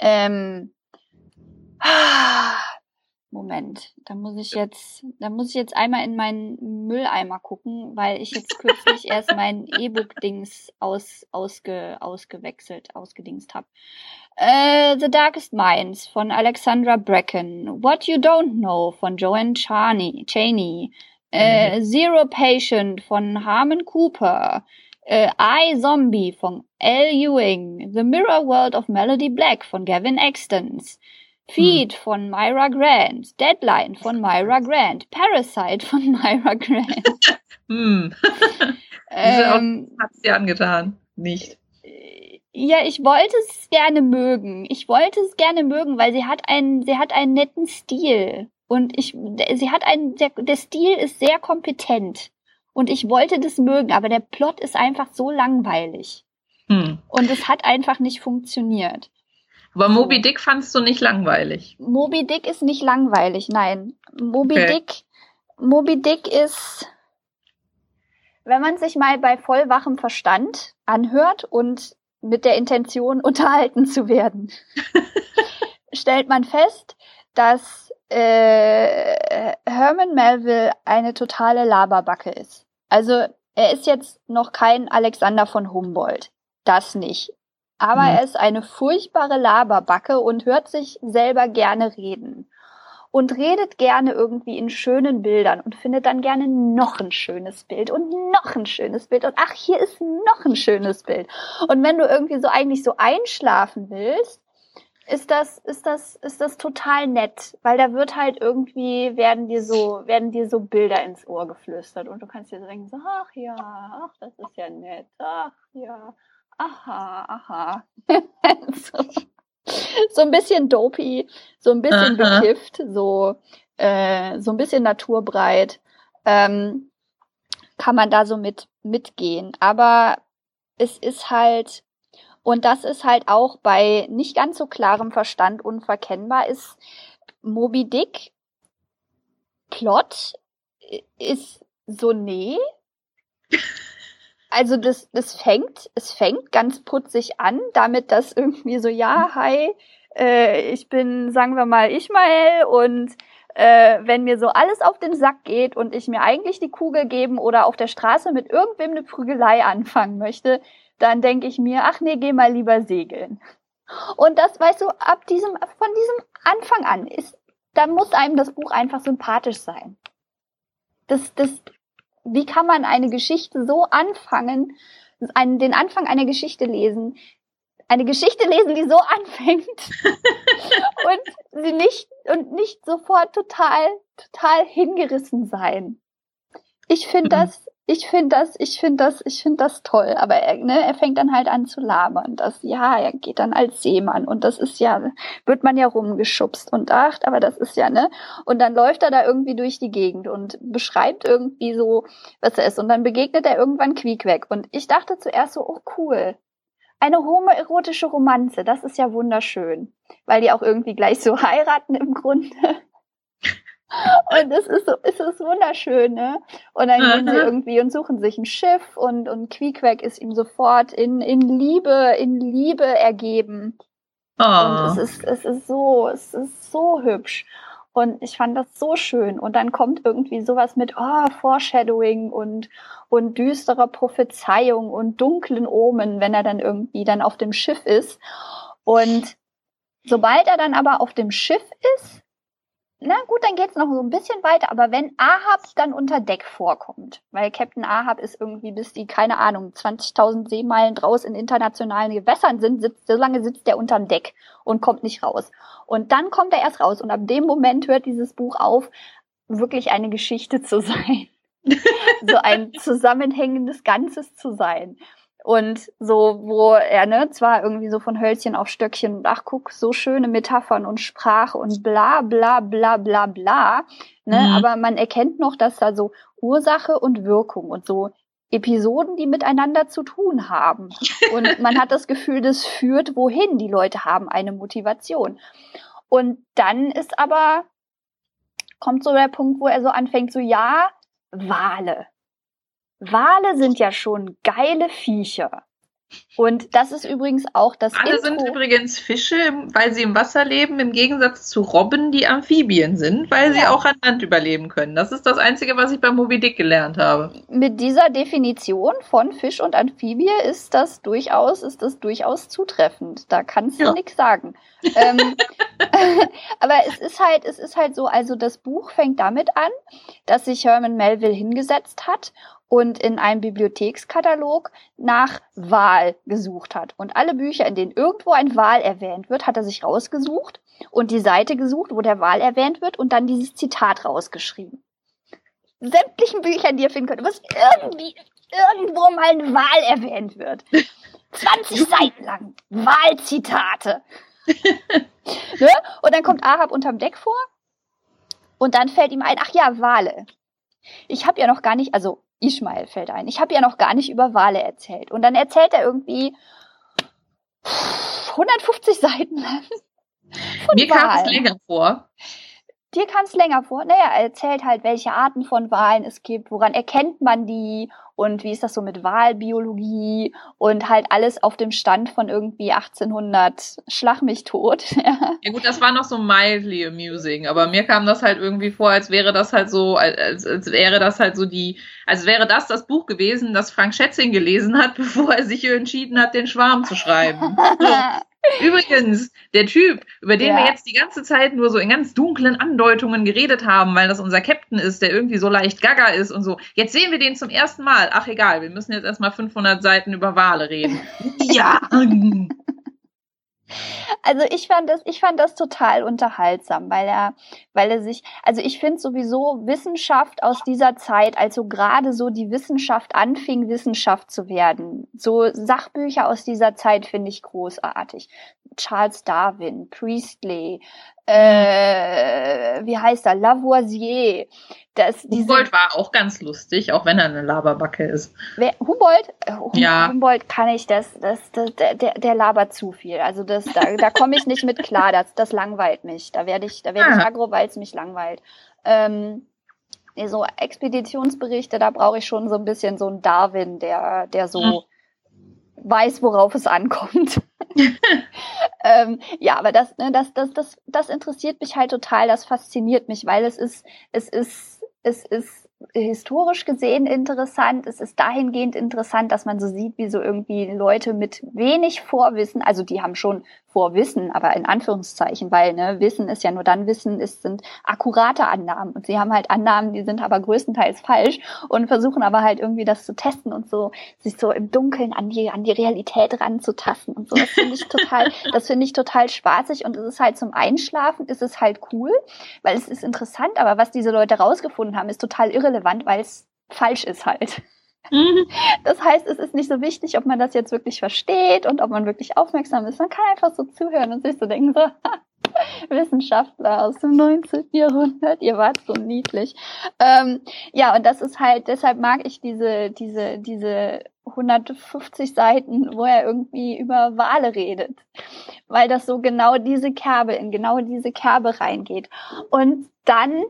Ähm, Moment, da muss ich jetzt, da muss ich jetzt einmal in meinen Mülleimer gucken, weil ich jetzt kürzlich erst mein E-Book-Dings aus, ausge, ausgewechselt, ausgedingst habe. Äh, The Darkest Minds von Alexandra Bracken, What You Don't Know von Joanne Charney, Cheney, äh, mhm. Zero Patient von Harmon Cooper, äh, I Zombie von L. Ewing, The Mirror World of Melody Black von Gavin Extons, Feed hm. von Myra Grant, Deadline von Myra Grant, Parasite von Myra Grant. hm. ähm, hat dir angetan? Nicht. Ja, ich wollte es gerne mögen. Ich wollte es gerne mögen, weil sie hat einen, sie hat einen netten Stil. Und ich, sie hat einen, der, der Stil ist sehr kompetent. Und ich wollte das mögen, aber der Plot ist einfach so langweilig. Hm. Und es hat einfach nicht funktioniert. Aber Moby Dick fandst du nicht langweilig? Moby Dick ist nicht langweilig, nein. Moby okay. Dick, Moby Dick ist, wenn man sich mal bei vollwachem Verstand anhört und mit der Intention unterhalten zu werden, stellt man fest, dass äh, Herman Melville eine totale Laberbacke ist. Also er ist jetzt noch kein Alexander von Humboldt. Das nicht. Aber mhm. er ist eine furchtbare Laberbacke und hört sich selber gerne reden. Und redet gerne irgendwie in schönen Bildern und findet dann gerne noch ein schönes Bild und noch ein schönes Bild und ach, hier ist noch ein schönes Bild. Und wenn du irgendwie so eigentlich so einschlafen willst, ist das, ist das, ist das total nett, weil da wird halt irgendwie, werden dir so, werden dir so Bilder ins Ohr geflüstert und du kannst dir so denken, so, ach ja, ach, das ist ja nett, ach ja, aha, aha. so, so ein bisschen dopey, so ein bisschen aha. bekifft, so, äh, so ein bisschen naturbreit, ähm, kann man da so mit, mitgehen. Aber es ist halt, und das ist halt auch bei nicht ganz so klarem Verstand unverkennbar, ist Moby Dick Plot ist so nee. Also das, das fängt, es fängt ganz putzig an, damit dass irgendwie so, ja, hi, äh, ich bin, sagen wir mal, Ismael und äh, wenn mir so alles auf den Sack geht und ich mir eigentlich die Kugel geben oder auf der Straße mit irgendwem eine Prügelei anfangen möchte, dann denke ich mir, ach nee, geh mal lieber segeln. Und das, weißt du, ab diesem, von diesem Anfang an ist, dann muss einem das Buch einfach sympathisch sein. Das, das, wie kann man eine Geschichte so anfangen, einen, den Anfang einer Geschichte lesen, eine Geschichte lesen, die so anfängt und sie nicht und nicht sofort total total hingerissen sein. Ich finde mhm. das ich finde das, ich finde das, ich finde das toll. Aber er, ne, er fängt dann halt an zu labern. Das, ja, er geht dann als Seemann und das ist ja, wird man ja rumgeschubst und dacht, aber das ist ja, ne? Und dann läuft er da irgendwie durch die Gegend und beschreibt irgendwie so, was er ist. Und dann begegnet er irgendwann Quiek Und ich dachte zuerst so, oh cool. Eine homoerotische Romanze, das ist ja wunderschön. Weil die auch irgendwie gleich so heiraten im Grunde. Und es ist so, es ist wunderschön, ne? Und dann gehen sie irgendwie und suchen sich ein Schiff und, und Queequeg ist ihm sofort in, in Liebe, in Liebe ergeben. Oh. Und es ist, es ist so, es ist so hübsch. Und ich fand das so schön. Und dann kommt irgendwie sowas mit oh, Foreshadowing und, und düsterer Prophezeiung und dunklen Omen, wenn er dann irgendwie dann auf dem Schiff ist. Und sobald er dann aber auf dem Schiff ist, na gut, dann geht's noch so ein bisschen weiter, aber wenn Ahab dann unter Deck vorkommt, weil Captain Ahab ist irgendwie, bis die, keine Ahnung, 20.000 Seemeilen draus in internationalen Gewässern sind, sitzt, so lange sitzt er unterm Deck und kommt nicht raus. Und dann kommt er erst raus und ab dem Moment hört dieses Buch auf, wirklich eine Geschichte zu sein. so ein zusammenhängendes Ganzes zu sein. Und so, wo er, ne, zwar irgendwie so von Hölzchen auf Stöckchen und ach guck, so schöne Metaphern und Sprache und bla bla bla bla bla, ne, mhm. aber man erkennt noch, dass da so Ursache und Wirkung und so Episoden, die miteinander zu tun haben. Und man hat das Gefühl, das führt wohin. Die Leute haben eine Motivation. Und dann ist aber, kommt so der Punkt, wo er so anfängt, so, ja, Wale. Wale sind ja schon geile Viecher. Und das ist übrigens auch das Wale Intro. sind übrigens Fische, weil sie im Wasser leben, im Gegensatz zu Robben, die Amphibien sind, weil ja. sie auch an Land überleben können. Das ist das Einzige, was ich bei Moby Dick gelernt habe. Mit dieser Definition von Fisch und Amphibie ist das durchaus, ist das durchaus zutreffend. Da kannst du ja. nichts sagen. ähm, aber es ist halt, es ist halt so, also das Buch fängt damit an, dass sich Herman Melville hingesetzt hat und in einem Bibliothekskatalog nach Wahl gesucht hat. Und alle Bücher, in denen irgendwo ein Wahl erwähnt wird, hat er sich rausgesucht und die Seite gesucht, wo der Wahl erwähnt wird und dann dieses Zitat rausgeschrieben. Sämtlichen Büchern, die ihr finden könnt, was irgendwie irgendwo mal eine Wahl erwähnt wird. 20 Seiten lang. Wahlzitate. ne? Und dann kommt Ahab unterm Deck vor und dann fällt ihm ein, ach ja, Wale. Ich habe ja noch gar nicht, also Ishmael fällt ein. Ich habe ja noch gar nicht über Wale erzählt. Und dann erzählt er irgendwie 150 Seiten lang. Von Mir kam es länger vor. dir kam es länger vor. Naja, er erzählt halt, welche Arten von Wahlen es gibt, woran erkennt man die und wie ist das so mit Wahlbiologie und halt alles auf dem Stand von irgendwie 1800 Schlag mich tot. ja gut, das war noch so mildly amusing, aber mir kam das halt irgendwie vor, als wäre das halt so, als, als wäre das halt so die, als wäre das das Buch gewesen, das Frank Schätzing gelesen hat, bevor er sich entschieden hat, den Schwarm zu schreiben. Übrigens, der Typ, über den ja. wir jetzt die ganze Zeit nur so in ganz dunklen Andeutungen geredet haben, weil das unser Captain ist, der irgendwie so leicht gaga ist und so. Jetzt sehen wir den zum ersten Mal. Ach egal, wir müssen jetzt erstmal 500 Seiten über Wale reden. ja. Also ich fand das, ich fand das total unterhaltsam, weil er, weil er sich, also ich finde sowieso Wissenschaft aus dieser Zeit, also gerade so die Wissenschaft anfing, Wissenschaft zu werden. So Sachbücher aus dieser Zeit finde ich großartig. Charles Darwin, Priestley, äh, wie heißt er, Lavoisier. Das, diese, Humboldt war auch ganz lustig, auch wenn er eine Laberbacke ist. Wer, Humboldt? Äh, hum, ja. Humboldt kann ich, das, das, das, der, der labert zu viel. Also das, da, da komme ich nicht mit klar, das, das langweilt mich. Da werde ich, da werde ich ah. aggro, weil es mich langweilt. Ähm, so Expeditionsberichte, da brauche ich schon so ein bisschen so einen Darwin, der, der so hm. weiß, worauf es ankommt. ähm, ja, aber das, ne, das, das, das, das interessiert mich halt total, das fasziniert mich, weil es ist, es ist, es ist historisch gesehen interessant. Es ist dahingehend interessant, dass man so sieht, wie so irgendwie Leute mit wenig Vorwissen, also die haben schon Vorwissen, aber in Anführungszeichen, weil ne, Wissen ist ja nur dann Wissen, ist sind akkurate Annahmen und sie haben halt Annahmen, die sind aber größtenteils falsch und versuchen aber halt irgendwie das zu testen und so sich so im Dunkeln an die an die Realität ranzutasten und so. Das finde ich total, das finde ich total spaßig und es ist halt zum Einschlafen ist es halt cool, weil es ist interessant, aber was diese Leute rausgefunden haben, ist total irrelevant, weil es falsch ist halt. Mhm. Das heißt, es ist nicht so wichtig, ob man das jetzt wirklich versteht und ob man wirklich aufmerksam ist. Man kann einfach so zuhören und sich so denken, so, Wissenschaftler aus dem 19. Jahrhundert, ihr wart so niedlich. Ähm, ja, und das ist halt, deshalb mag ich diese, diese, diese 150 Seiten, wo er irgendwie über Wale redet. Weil das so genau diese Kerbe, in genau diese Kerbe reingeht. Und dann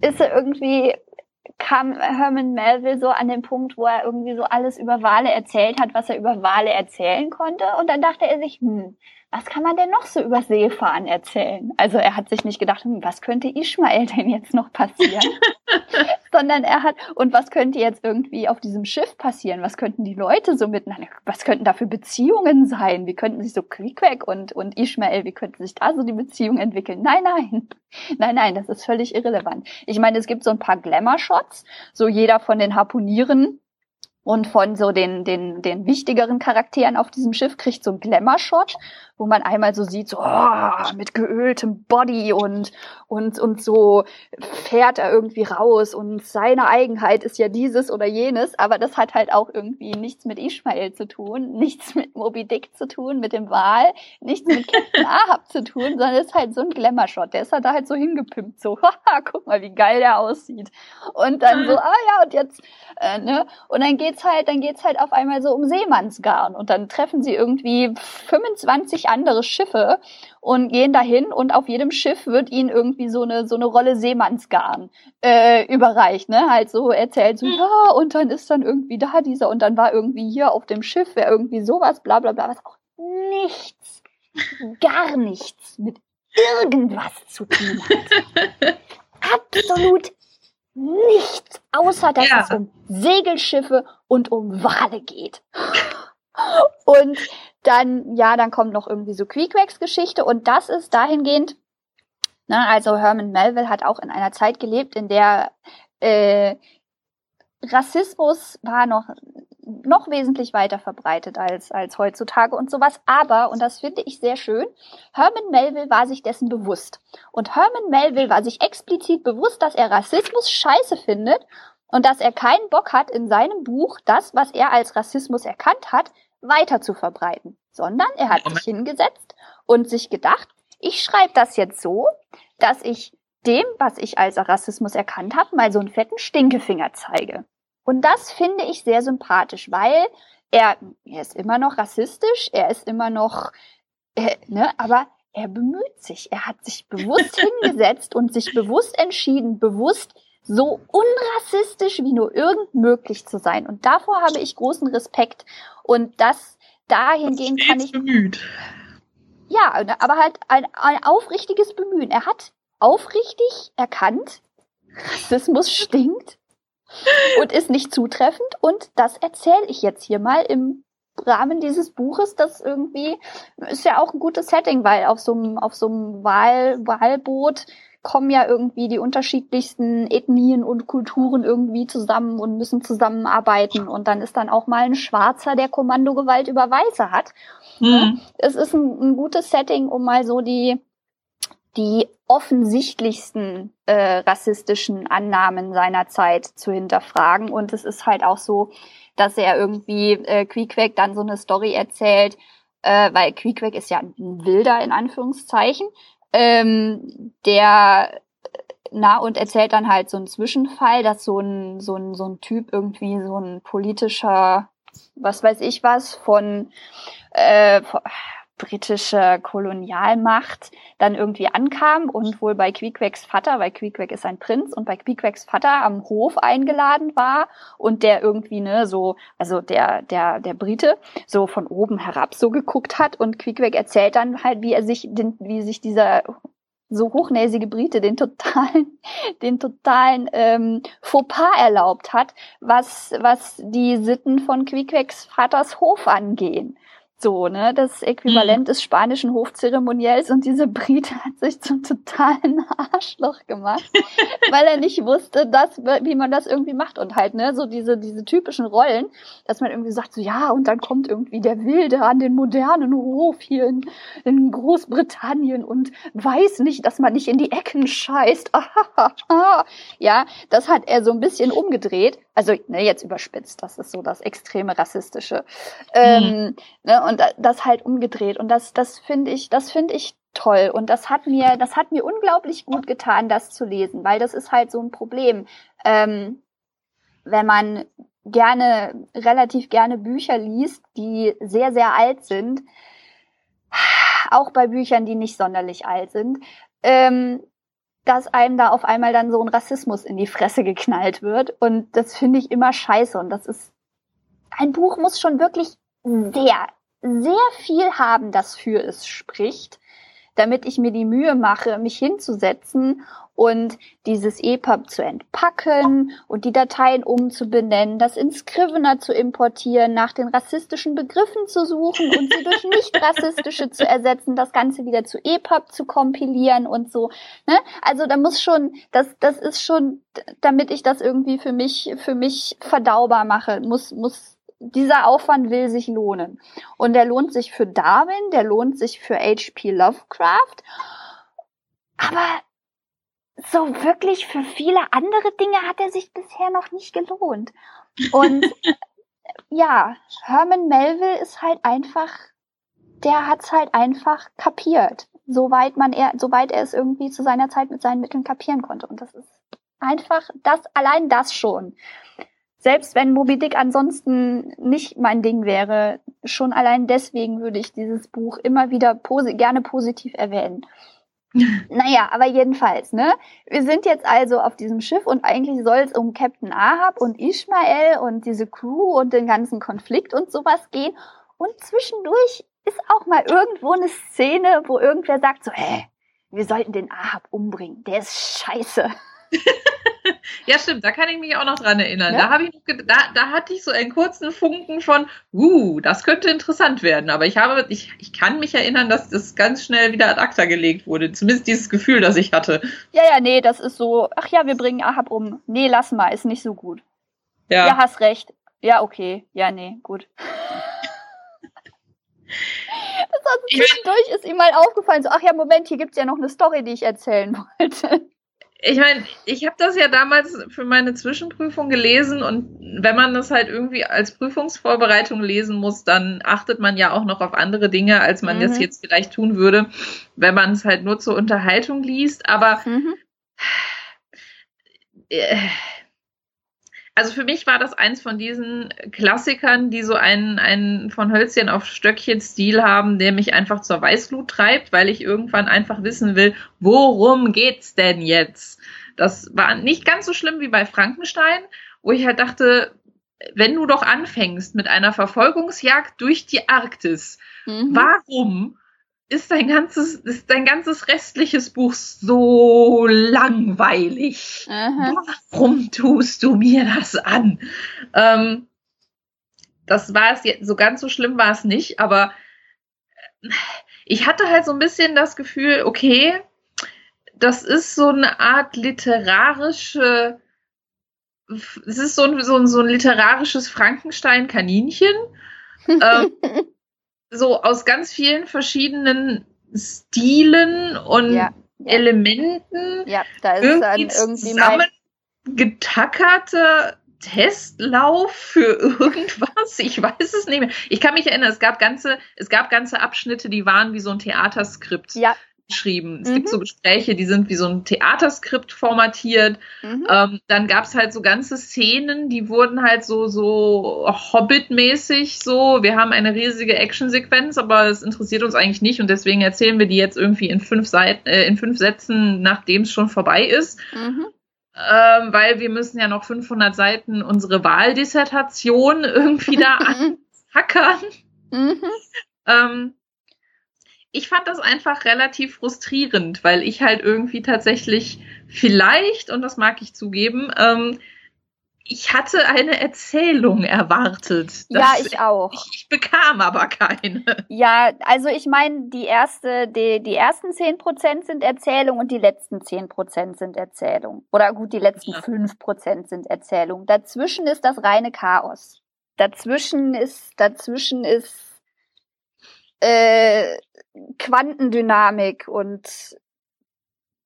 ist er irgendwie kam Herman Melville so an den Punkt, wo er irgendwie so alles über Wale erzählt hat, was er über Wale erzählen konnte. Und dann dachte er sich, hm, was kann man denn noch so über Seefahren erzählen? Also er hat sich nicht gedacht, hm, was könnte Ishmael denn jetzt noch passieren? Sondern er hat, und was könnte jetzt irgendwie auf diesem Schiff passieren? Was könnten die Leute so miteinander, was könnten da für Beziehungen sein? Wie könnten sich so Quiquack und, und Ishmael, wie könnten sich da so die Beziehungen entwickeln? Nein, nein. Nein, nein, das ist völlig irrelevant. Ich meine, es gibt so ein paar Glamour-Shots, so jeder von den Harpunieren und von so den, den, den wichtigeren Charakteren auf diesem Schiff kriegt so ein Glamour-Shot, wo man einmal so sieht, so oh, mit geöltem Body und, und, und so fährt er irgendwie raus und seine Eigenheit ist ja dieses oder jenes, aber das hat halt auch irgendwie nichts mit Ishmael zu tun, nichts mit Moby Dick zu tun, mit dem Wal, nichts mit Captain Ahab zu tun, sondern ist halt so ein Glamour-Shot, der ist halt da halt so hingepimpt, so, haha, guck mal, wie geil der aussieht. Und dann so, ah ja, und jetzt, äh, ne, und dann geht's halt, dann geht's halt auf einmal so um Seemannsgarn und dann treffen sie irgendwie 25 andere Schiffe und gehen dahin und auf jedem Schiff wird ihnen irgendwie so eine so eine Rolle Seemannsgarn äh, überreicht, ne? Halt so erzählt so ja und dann ist dann irgendwie da dieser und dann war irgendwie hier auf dem Schiff wäre irgendwie sowas bla bla bla was auch nichts gar nichts mit irgendwas zu tun hat. Absolut nichts, außer dass ja. es um Segelschiffe und um Wale geht. Und dann, ja, dann kommt noch irgendwie so Queequex-Geschichte und das ist dahingehend, ne, also Herman Melville hat auch in einer Zeit gelebt, in der äh, Rassismus war noch noch wesentlich weiter verbreitet als, als heutzutage und sowas. Aber, und das finde ich sehr schön, Herman Melville war sich dessen bewusst. Und Herman Melville war sich explizit bewusst, dass er Rassismus scheiße findet und dass er keinen Bock hat, in seinem Buch das, was er als Rassismus erkannt hat, weiter zu verbreiten. Sondern er hat sich hingesetzt und sich gedacht, ich schreibe das jetzt so, dass ich dem, was ich als Rassismus erkannt habe, mal so einen fetten Stinkefinger zeige. Und das finde ich sehr sympathisch, weil er, er ist immer noch rassistisch, er ist immer noch, äh, ne, aber er bemüht sich. Er hat sich bewusst hingesetzt und sich bewusst entschieden, bewusst so unrassistisch wie nur irgend möglich zu sein. Und davor habe ich großen Respekt. Und das dahingehend kann ich. Bemüht. Ja, aber halt ein, ein aufrichtiges Bemühen. Er hat aufrichtig erkannt, Rassismus stinkt und ist nicht zutreffend. Und das erzähle ich jetzt hier mal im Rahmen dieses Buches. Das irgendwie ist ja auch ein gutes Setting, weil auf so einem, auf so einem Wahl, Wahlboot kommen ja irgendwie die unterschiedlichsten Ethnien und Kulturen irgendwie zusammen und müssen zusammenarbeiten. Und dann ist dann auch mal ein Schwarzer, der Kommandogewalt über Weiße hat. Mhm. Es ist ein, ein gutes Setting, um mal so die, die offensichtlichsten äh, rassistischen Annahmen seiner Zeit zu hinterfragen. Und es ist halt auch so, dass er irgendwie äh, Queequeg dann so eine Story erzählt, äh, weil Queequeg ist ja ein Wilder in Anführungszeichen, ähm, der na und erzählt dann halt so einen Zwischenfall, dass so ein so ein so ein Typ irgendwie so ein politischer was weiß ich was von, äh, britische Kolonialmacht dann irgendwie ankam und wohl bei Queequegs Vater, weil Queequeg ist ein Prinz und bei Queequegs Vater am Hof eingeladen war und der irgendwie ne so also der der der Brite so von oben herab so geguckt hat und Queequeg erzählt dann halt wie er sich den, wie sich dieser so hochnäsige Brite den totalen, den totalen ähm, Fauxpas erlaubt hat, was, was die Sitten von Queequegs Vaters Hof angehen so, ne? Das Äquivalent mhm. des spanischen Hofzeremoniells und diese Brite hat sich zum totalen Arschloch gemacht, weil er nicht wusste, dass, wie man das irgendwie macht und halt, ne, so diese, diese typischen Rollen, dass man irgendwie sagt, so, ja, und dann kommt irgendwie der Wilde an den modernen Hof hier in, in Großbritannien und weiß nicht, dass man nicht in die Ecken scheißt. ja, das hat er so ein bisschen umgedreht. Also, ne, jetzt überspitzt, das ist so das extreme rassistische. Ähm, mhm. ne, und das halt umgedreht. Und das, das finde ich, das finde ich toll. Und das hat mir, das hat mir unglaublich gut getan, das zu lesen, weil das ist halt so ein Problem. Ähm, wenn man gerne, relativ gerne Bücher liest, die sehr, sehr alt sind, auch bei Büchern, die nicht sonderlich alt sind, ähm, dass einem da auf einmal dann so ein Rassismus in die Fresse geknallt wird. Und das finde ich immer scheiße. Und das ist, ein Buch muss schon wirklich sehr, sehr viel haben, das für es spricht, damit ich mir die Mühe mache, mich hinzusetzen und dieses EPUB zu entpacken und die Dateien umzubenennen, das in Scrivener zu importieren, nach den rassistischen Begriffen zu suchen und sie durch nicht rassistische zu ersetzen, das Ganze wieder zu EPUB zu kompilieren und so. Ne? Also da muss schon, das, das ist schon, damit ich das irgendwie für mich, für mich verdaubar mache, muss, muss dieser Aufwand will sich lohnen. Und der lohnt sich für Darwin, der lohnt sich für H.P. Lovecraft. Aber so wirklich für viele andere Dinge hat er sich bisher noch nicht gelohnt. Und ja, Herman Melville ist halt einfach, der hat's halt einfach kapiert. Soweit man er, soweit er es irgendwie zu seiner Zeit mit seinen Mitteln kapieren konnte. Und das ist einfach das, allein das schon selbst wenn Moby Dick ansonsten nicht mein Ding wäre, schon allein deswegen würde ich dieses Buch immer wieder posi gerne positiv erwähnen. Naja, aber jedenfalls, ne? Wir sind jetzt also auf diesem Schiff und eigentlich soll es um Captain Ahab und Ishmael und diese Crew und den ganzen Konflikt und sowas gehen. Und zwischendurch ist auch mal irgendwo eine Szene, wo irgendwer sagt so, hä, wir sollten den Ahab umbringen. Der ist scheiße. ja, stimmt, da kann ich mich auch noch dran erinnern. Ja? Da, ich da, da hatte ich so einen kurzen Funken von, uh, das könnte interessant werden. Aber ich habe, ich, ich kann mich erinnern, dass das ganz schnell wieder ad acta gelegt wurde. Zumindest dieses Gefühl, das ich hatte. Ja, ja, nee, das ist so, ach ja, wir bringen Ahab um. Nee, lass mal, ist nicht so gut. Ja. Ja, hast recht. Ja, okay. Ja, nee, gut. Das hat zwischendurch ist ihm mal aufgefallen, so, ach ja, Moment, hier gibt's ja noch eine Story, die ich erzählen wollte ich meine, ich habe das ja damals für meine Zwischenprüfung gelesen und wenn man das halt irgendwie als Prüfungsvorbereitung lesen muss, dann achtet man ja auch noch auf andere Dinge, als man mhm. das jetzt vielleicht tun würde, wenn man es halt nur zur Unterhaltung liest. Aber mhm. äh, also für mich war das eins von diesen Klassikern, die so einen, einen von Hölzchen auf Stöckchen Stil haben, der mich einfach zur Weißglut treibt, weil ich irgendwann einfach wissen will, worum geht's denn jetzt? Das war nicht ganz so schlimm wie bei Frankenstein, wo ich halt dachte, wenn du doch anfängst mit einer Verfolgungsjagd durch die Arktis, mhm. warum ist dein ganzes, ist dein ganzes restliches Buch so langweilig. Aha. Warum tust du mir das an? Ähm, das war es jetzt, so ganz so schlimm war es nicht, aber ich hatte halt so ein bisschen das Gefühl, okay, das ist so eine Art literarische, es ist so ein, so ein, so ein literarisches Frankenstein-Kaninchen. ähm, so aus ganz vielen verschiedenen Stilen und ja, ja. Elementen. Ja, da ist irgendwie dann irgendwie zusammengetackerte Testlauf für irgendwas. Ich weiß es nicht mehr. Ich kann mich erinnern, es gab ganze, es gab ganze Abschnitte, die waren wie so ein Theaterskript. Ja, geschrieben. Es mhm. gibt so Gespräche, die sind wie so ein Theaterskript formatiert. Mhm. Ähm, dann gab es halt so ganze Szenen, die wurden halt so, so Hobbit-mäßig so. Wir haben eine riesige Actionsequenz, aber es interessiert uns eigentlich nicht und deswegen erzählen wir die jetzt irgendwie in fünf Seiten, äh, in fünf Sätzen, nachdem es schon vorbei ist. Mhm. Ähm, weil wir müssen ja noch 500 Seiten unsere Wahldissertation irgendwie da anhackern. Mhm. Ähm, ich fand das einfach relativ frustrierend, weil ich halt irgendwie tatsächlich vielleicht, und das mag ich zugeben, ähm, ich hatte eine Erzählung erwartet. Ja, ich auch. Ich, ich, bekam aber keine. Ja, also ich meine, die erste, die, die ersten zehn Prozent sind Erzählung und die letzten zehn Prozent sind Erzählung. Oder gut, die letzten fünf ja. Prozent sind Erzählung. Dazwischen ist das reine Chaos. Dazwischen ist, dazwischen ist äh, Quantendynamik und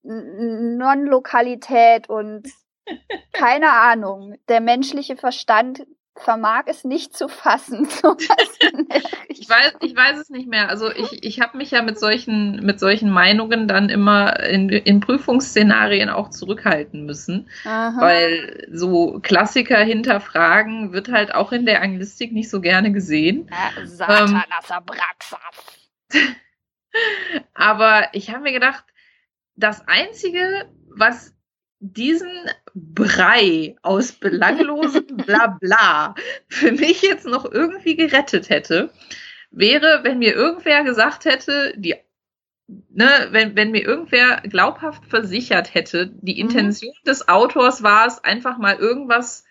Non-Lokalität und keine Ahnung. Der menschliche Verstand vermag es nicht zu fassen. ich weiß, ich weiß es nicht mehr. Also ich, ich habe mich ja mit solchen, mit solchen Meinungen dann immer in, in Prüfungsszenarien auch zurückhalten müssen, Aha. weil so Klassiker hinterfragen wird halt auch in der Anglistik nicht so gerne gesehen. Ja, Satanas ähm, Aber ich habe mir gedacht, das Einzige, was diesen Brei aus belanglosem Blabla für mich jetzt noch irgendwie gerettet hätte, wäre, wenn mir irgendwer gesagt hätte, die, ne, wenn, wenn mir irgendwer glaubhaft versichert hätte, die mhm. Intention mhm. des Autors war es, einfach mal irgendwas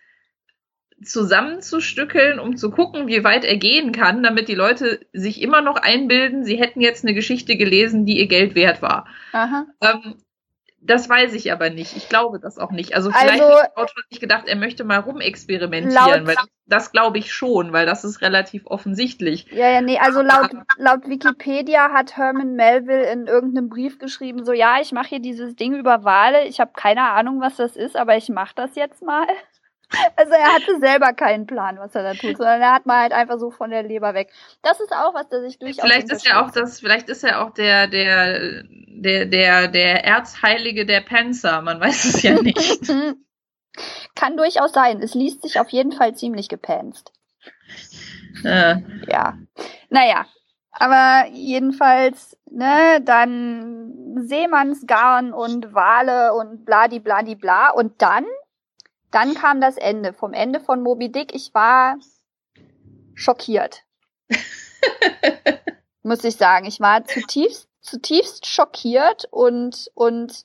zusammenzustückeln, um zu gucken, wie weit er gehen kann, damit die Leute sich immer noch einbilden, sie hätten jetzt eine Geschichte gelesen, die ihr Geld wert war. Ähm, das weiß ich aber nicht. Ich glaube das auch nicht. Also vielleicht also, hat der Autor nicht gedacht, er möchte mal rumexperimentieren, weil das, das glaube ich schon, weil das ist relativ offensichtlich. Ja, ja, nee, also laut, laut Wikipedia hat Herman Melville in irgendeinem Brief geschrieben, so ja, ich mache hier dieses Ding über Wale, ich habe keine Ahnung, was das ist, aber ich mache das jetzt mal. Also er hatte selber keinen Plan, was er da tut, sondern er hat mal halt einfach so von der Leber weg. Das ist auch was, der sich durchaus. Vielleicht ist er auch das, vielleicht ist er auch der, der, der, der, der Erzheilige der Panzer. Man weiß es ja nicht. Kann durchaus sein. Es liest sich auf jeden Fall ziemlich gepanzt. Äh. Ja. Naja. Aber jedenfalls, ne, dann Seemannsgarn und Wale und bladi bladi bla. Und dann dann kam das Ende. Vom Ende von Moby Dick, ich war schockiert. Muss ich sagen. Ich war zutiefst, zutiefst schockiert und, und,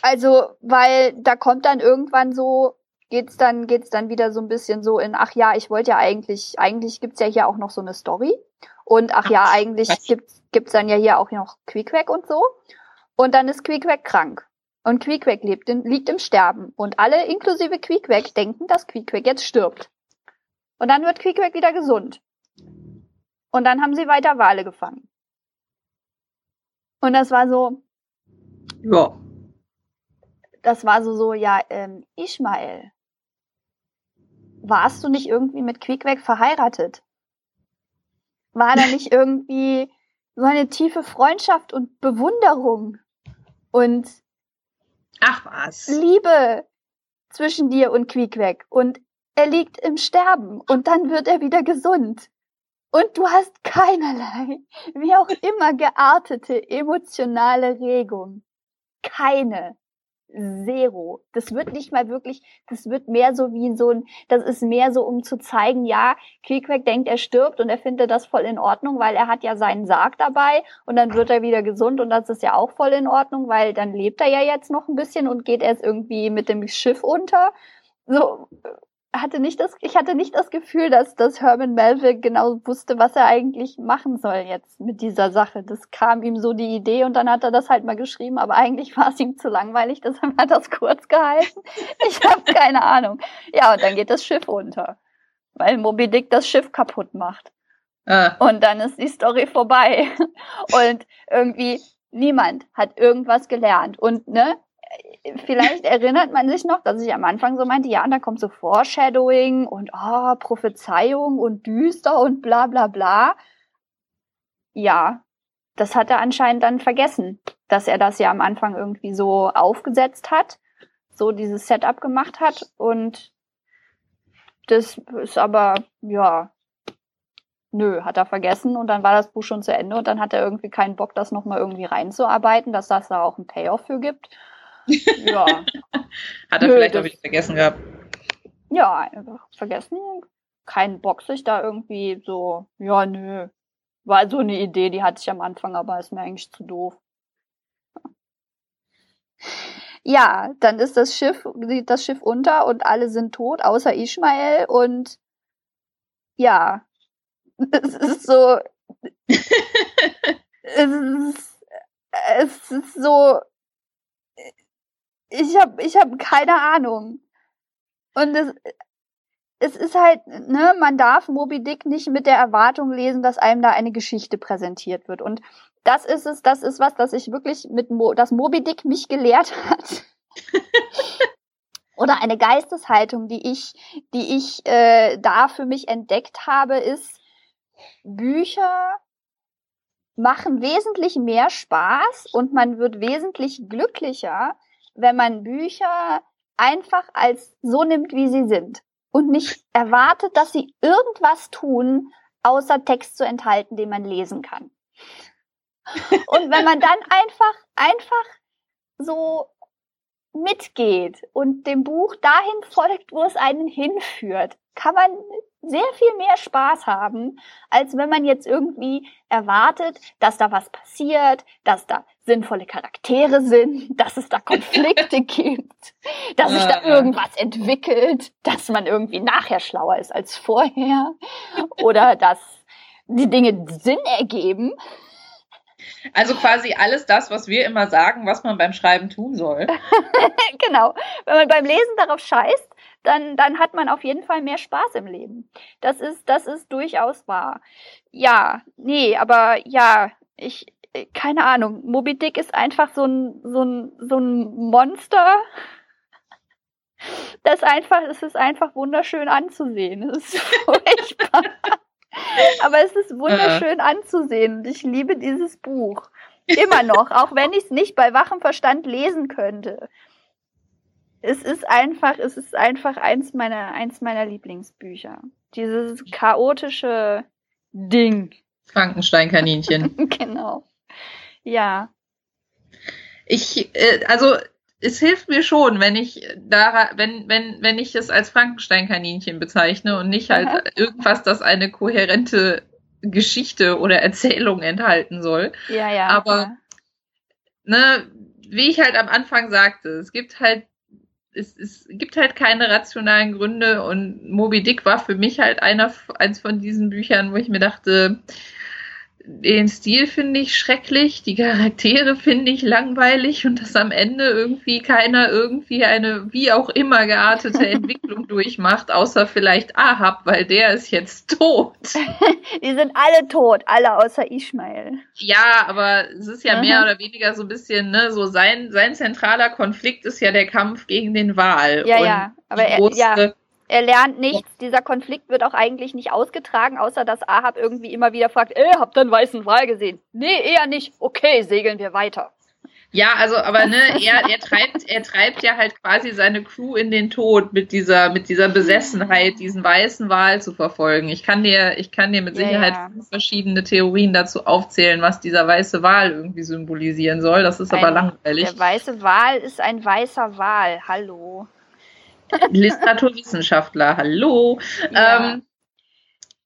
also, weil da kommt dann irgendwann so, geht's dann, geht's dann wieder so ein bisschen so in, ach ja, ich wollte ja eigentlich, eigentlich gibt's ja hier auch noch so eine Story. Und ach ja, eigentlich gibt's, gibt's dann ja hier auch noch Quickwack und so. Und dann ist Quickwack krank. Und Queequeg lebt in, liegt im Sterben. Und alle, inklusive Queequeg, denken, dass Queequeg jetzt stirbt. Und dann wird Queequeg wieder gesund. Und dann haben sie weiter Wale gefangen. Und das war so. Ja. Das war so, so, ja, ähm, Ishmael. Warst du nicht irgendwie mit Queequeg verheiratet? War da nicht irgendwie so eine tiefe Freundschaft und Bewunderung? Und Ach was. Liebe. zwischen dir und Quiekweg und er liegt im Sterben und dann wird er wieder gesund. Und du hast keinerlei, wie auch immer geartete emotionale Regung. Keine. Zero. Das wird nicht mal wirklich, das wird mehr so wie so ein, das ist mehr so, um zu zeigen, ja, Queequeg denkt, er stirbt und er findet das voll in Ordnung, weil er hat ja seinen Sarg dabei und dann wird er wieder gesund und das ist ja auch voll in Ordnung, weil dann lebt er ja jetzt noch ein bisschen und geht erst irgendwie mit dem Schiff unter. So, hatte nicht das, ich hatte nicht das Gefühl, dass, dass Herman Melville genau wusste, was er eigentlich machen soll jetzt mit dieser Sache. Das kam ihm so die Idee und dann hat er das halt mal geschrieben, aber eigentlich war es ihm zu langweilig, deshalb hat er es kurz gehalten. Ich habe keine Ahnung. Ja, und dann geht das Schiff unter, weil Moby Dick das Schiff kaputt macht. Ah. Und dann ist die Story vorbei. Und irgendwie niemand hat irgendwas gelernt. Und ne, vielleicht erinnert man sich noch, dass ich am Anfang so meinte, ja, und da kommt so Foreshadowing und oh, Prophezeiung und düster und bla bla bla. Ja, das hat er anscheinend dann vergessen, dass er das ja am Anfang irgendwie so aufgesetzt hat, so dieses Setup gemacht hat und das ist aber, ja, nö, hat er vergessen und dann war das Buch schon zu Ende und dann hat er irgendwie keinen Bock, das nochmal irgendwie reinzuarbeiten, dass das da auch einen Payoff für gibt. Ja. Hat er Nö, vielleicht auch wieder vergessen gehabt. Ja, einfach vergessen. Kein Bock sich da irgendwie so, ja, nö. War so eine Idee, die hatte ich am Anfang, aber ist mir eigentlich zu doof. Ja, dann ist das Schiff, das Schiff unter und alle sind tot, außer Ishmael und ja, es ist so, es ist, es ist so, ich habe ich hab keine Ahnung. Und es, es ist halt, ne, man darf Moby Dick nicht mit der Erwartung lesen, dass einem da eine Geschichte präsentiert wird. Und das ist es, das ist was, das ich wirklich mit Mo, das Moby Dick mich gelehrt hat. Oder eine Geisteshaltung, die ich, die ich äh, da für mich entdeckt habe, ist, Bücher machen wesentlich mehr Spaß und man wird wesentlich glücklicher, wenn man Bücher einfach als so nimmt, wie sie sind und nicht erwartet, dass sie irgendwas tun, außer Text zu enthalten, den man lesen kann. Und wenn man dann einfach, einfach so mitgeht und dem Buch dahin folgt, wo es einen hinführt, kann man sehr viel mehr Spaß haben, als wenn man jetzt irgendwie erwartet, dass da was passiert, dass da sinnvolle Charaktere sind, dass es da Konflikte gibt, dass sich da irgendwas entwickelt, dass man irgendwie nachher schlauer ist als vorher oder dass die Dinge Sinn ergeben. Also quasi alles das, was wir immer sagen, was man beim Schreiben tun soll. genau. Wenn man beim Lesen darauf scheißt, dann, dann hat man auf jeden Fall mehr Spaß im Leben. Das ist, das ist durchaus wahr. Ja, nee, aber ja, ich, keine Ahnung. Moby Dick ist einfach so ein, so ein, so ein Monster. Das einfach, es ist einfach wunderschön anzusehen. Es ist furchtbar. Aber es ist wunderschön anzusehen und ich liebe dieses Buch. Immer noch, auch wenn ich es nicht bei wachem Verstand lesen könnte. Es ist einfach, es ist einfach eins meiner, eins meiner Lieblingsbücher. Dieses chaotische Ding. Frankenstein-Kaninchen. genau. Ja. Ich, äh, also es hilft mir schon, wenn ich da, wenn, wenn, wenn ich es als Frankenstein-Kaninchen bezeichne und nicht halt Aha. irgendwas, das eine kohärente Geschichte oder Erzählung enthalten soll. Ja, ja. Aber, ja. ne, wie ich halt am Anfang sagte, es gibt halt, es, es gibt halt keine rationalen Gründe und Moby Dick war für mich halt einer, eins von diesen Büchern, wo ich mir dachte, den Stil finde ich schrecklich, die Charaktere finde ich langweilig und dass am Ende irgendwie keiner irgendwie eine wie auch immer geartete Entwicklung durchmacht, außer vielleicht Ahab, weil der ist jetzt tot. die sind alle tot, alle außer Ishmael. Ja, aber es ist ja mhm. mehr oder weniger so ein bisschen, ne, so sein, sein zentraler Konflikt ist ja der Kampf gegen den Wal. Ja, ja, aber er, ja er lernt nichts. Dieser Konflikt wird auch eigentlich nicht ausgetragen, außer dass Ahab irgendwie immer wieder fragt, ey, habt ihr einen weißen Wal gesehen? Nee, eher nicht. Okay, segeln wir weiter. Ja, also, aber ne, er, er treibt, er treibt ja halt quasi seine Crew in den Tod mit dieser, mit dieser Besessenheit, diesen weißen Wal zu verfolgen. Ich kann dir, ich kann dir mit Sicherheit ja, ja. verschiedene Theorien dazu aufzählen, was dieser weiße Wal irgendwie symbolisieren soll. Das ist ein, aber langweilig. Der weiße Wal ist ein weißer Wal. Hallo. Literaturwissenschaftler, hallo. Ja. Ähm,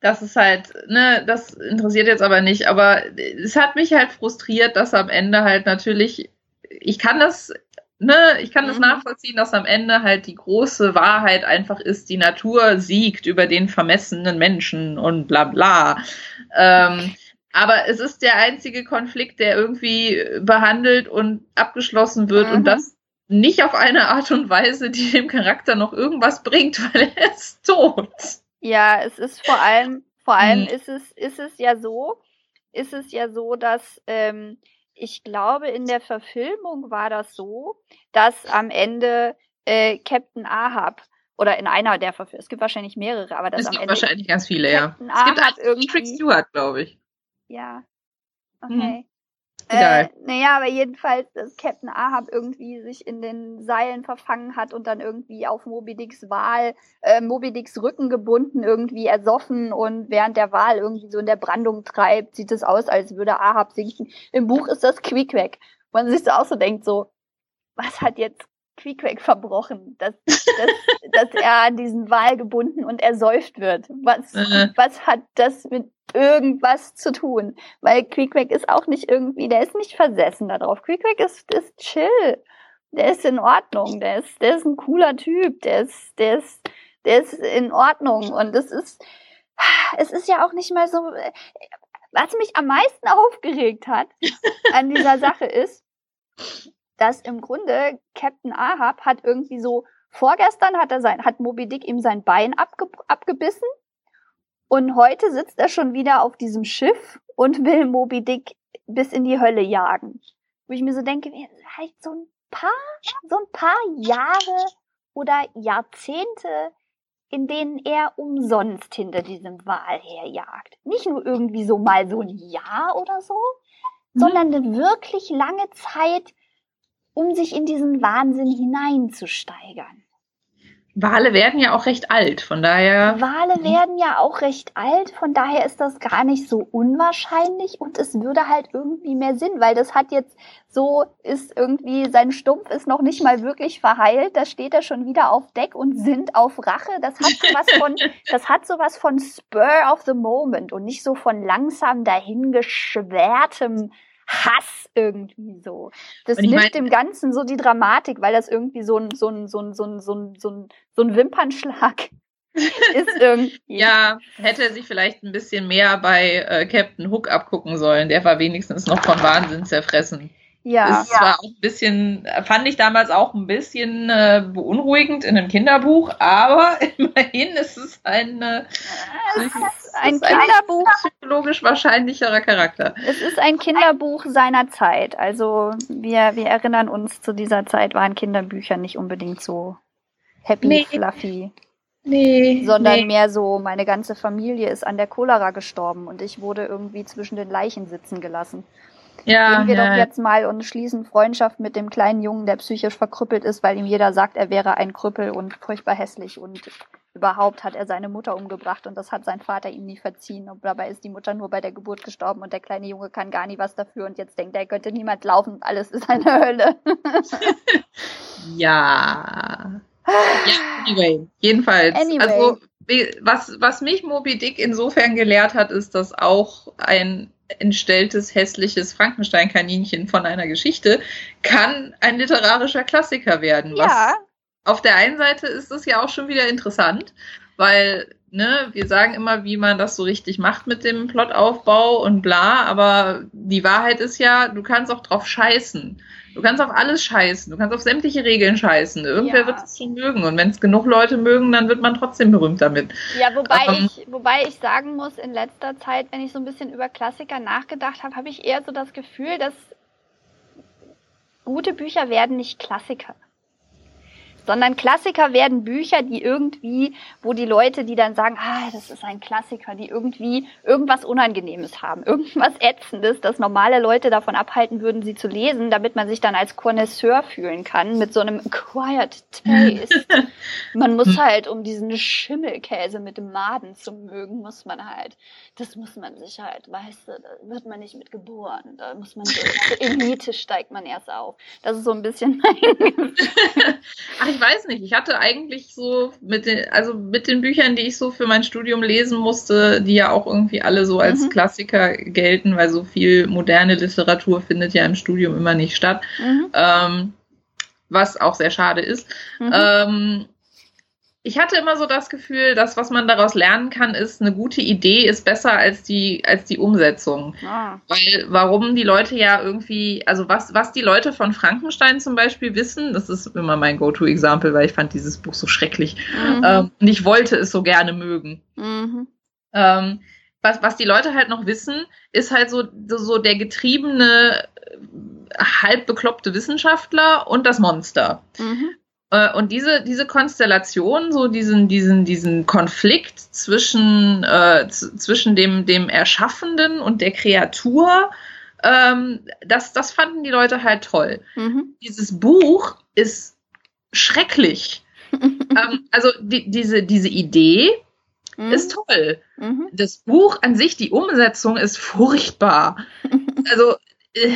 das ist halt, ne, das interessiert jetzt aber nicht, aber es hat mich halt frustriert, dass am Ende halt natürlich, ich kann das, ne, ich kann mhm. das nachvollziehen, dass am Ende halt die große Wahrheit einfach ist, die Natur siegt über den vermessenen Menschen und bla bla. Ähm, aber es ist der einzige Konflikt, der irgendwie behandelt und abgeschlossen wird mhm. und das nicht auf eine Art und Weise, die dem Charakter noch irgendwas bringt, weil er ist tot. Ja, es ist vor allem, vor allem mhm. ist es, ist es ja so, ist es ja so, dass ähm, ich glaube, in der Verfilmung war das so, dass am Ende äh, Captain Ahab oder in einer der Verfilmungen, es gibt wahrscheinlich mehrere, aber das es am gibt Ende wahrscheinlich ganz viele, Captain ja. Ahab es gibt irgendwie Trick Stewart, glaube ich. Ja. Mhm. Okay. Mhm. Äh, naja, aber jedenfalls, dass Captain Ahab irgendwie sich in den Seilen verfangen hat und dann irgendwie auf Moby Dicks Wal, äh, Moby Dicks Rücken gebunden, irgendwie ersoffen und während der Wal irgendwie so in der Brandung treibt, sieht es aus, als würde Ahab sinken. Im Buch ist das Quickwack. Man sich so auch so denkt, so, was hat jetzt Quickwack verbrochen, dass, dass, dass er an diesen Wal gebunden und ersäuft wird. Was, äh. was hat das mit irgendwas zu tun? Weil Quickwack ist auch nicht irgendwie, der ist nicht versessen darauf. Quickwack ist, ist chill. Der ist in Ordnung. Der ist, der ist ein cooler Typ. Der ist, der ist, der ist in Ordnung. Und es ist, es ist ja auch nicht mal so, was mich am meisten aufgeregt hat an dieser Sache ist, dass im Grunde Captain Ahab hat irgendwie so, vorgestern hat er sein, hat Moby Dick ihm sein Bein abge, abgebissen und heute sitzt er schon wieder auf diesem Schiff und will Moby Dick bis in die Hölle jagen. Wo ich mir so denke, halt so ein paar, so ein paar Jahre oder Jahrzehnte, in denen er umsonst hinter diesem Wal herjagt. Nicht nur irgendwie so mal so ein Jahr oder so, mhm. sondern eine wirklich lange Zeit, um sich in diesen Wahnsinn hineinzusteigern. Wale werden ja auch recht alt, von daher. Wale werden ja auch recht alt, von daher ist das gar nicht so unwahrscheinlich und es würde halt irgendwie mehr Sinn, weil das hat jetzt so, ist irgendwie, sein Stumpf ist noch nicht mal wirklich verheilt, da steht er schon wieder auf Deck und sind auf Rache. Das hat sowas von, das hat sowas von Spur of the Moment und nicht so von langsam dahingeschwertem Hass irgendwie so. Das nimmt dem Ganzen so die Dramatik, weil das irgendwie so ein, so ein, so ein, so ein, so ein, so ein, so ein Wimpernschlag ist irgendwie. Ja, hätte er sich vielleicht ein bisschen mehr bei äh, Captain Hook abgucken sollen. Der war wenigstens noch von Wahnsinn zerfressen. Ja. Ist ja. zwar auch ein bisschen, fand ich damals auch ein bisschen äh, beunruhigend in einem Kinderbuch, aber immerhin ist es ein, äh, es ist ein Kinderbuch. Ein psychologisch wahrscheinlicherer Charakter. Es ist ein Kinderbuch seiner Zeit. Also wir, wir erinnern uns, zu dieser Zeit waren Kinderbücher nicht unbedingt so happy, nee. fluffy. Nee, sondern nee. mehr so, meine ganze Familie ist an der Cholera gestorben und ich wurde irgendwie zwischen den Leichen sitzen gelassen. Ja, Gehen wir ja. doch jetzt mal und schließen Freundschaft mit dem kleinen Jungen, der psychisch verkrüppelt ist, weil ihm jeder sagt, er wäre ein Krüppel und furchtbar hässlich und überhaupt hat er seine Mutter umgebracht und das hat sein Vater ihm nie verziehen. Und dabei ist die Mutter nur bei der Geburt gestorben und der kleine Junge kann gar nie was dafür und jetzt denkt er, er könnte niemand laufen, alles ist eine Hölle. ja. ja, anyway, jedenfalls. Anyway. Also, was, was mich Moby Dick insofern gelehrt hat, ist, dass auch ein entstelltes, hässliches Frankenstein-Kaninchen von einer Geschichte kann ein literarischer Klassiker werden. Ja. auf der einen Seite ist das ja auch schon wieder interessant, weil ne, wir sagen immer, wie man das so richtig macht mit dem Plotaufbau und bla, aber die Wahrheit ist ja, du kannst auch drauf scheißen. Du kannst auf alles scheißen, du kannst auf sämtliche Regeln scheißen. Irgendwer ja. wird es schon mögen. Und wenn es genug Leute mögen, dann wird man trotzdem berühmt damit. Ja, wobei, ähm, ich, wobei ich sagen muss, in letzter Zeit, wenn ich so ein bisschen über Klassiker nachgedacht habe, habe ich eher so das Gefühl, dass gute Bücher werden nicht Klassiker. Sondern Klassiker werden Bücher, die irgendwie, wo die Leute, die dann sagen, ah, das ist ein Klassiker, die irgendwie irgendwas Unangenehmes haben, irgendwas Ätzendes, das normale Leute davon abhalten würden, sie zu lesen, damit man sich dann als Connoisseur fühlen kann, mit so einem Quiet Taste. man muss halt, um diesen Schimmelkäse mit dem Maden zu mögen, muss man halt, das muss man sich halt, weißt du, da wird man nicht mit geboren, da muss man so, Elite steigt man erst auf. Das ist so ein bisschen mein Ach, ich weiß nicht. Ich hatte eigentlich so mit den, also mit den Büchern, die ich so für mein Studium lesen musste, die ja auch irgendwie alle so als mhm. Klassiker gelten, weil so viel moderne Literatur findet ja im Studium immer nicht statt. Mhm. Ähm, was auch sehr schade ist. Mhm. Ähm, ich hatte immer so das Gefühl, dass was man daraus lernen kann, ist, eine gute Idee ist besser als die, als die Umsetzung. Ah. Weil, warum die Leute ja irgendwie, also was, was die Leute von Frankenstein zum Beispiel wissen, das ist immer mein Go-To-Example, weil ich fand dieses Buch so schrecklich. Mhm. Ähm, und ich wollte es so gerne mögen. Mhm. Ähm, was, was die Leute halt noch wissen, ist halt so, so der getriebene, halb bekloppte Wissenschaftler und das Monster. Mhm. Äh, und diese, diese Konstellation, so diesen, diesen, diesen Konflikt zwischen, äh, zwischen dem, dem Erschaffenden und der Kreatur, ähm, das, das fanden die Leute halt toll. Mhm. Dieses Buch ist schrecklich. ähm, also die, diese, diese Idee mhm. ist toll. Mhm. Das Buch an sich, die Umsetzung ist furchtbar. also äh,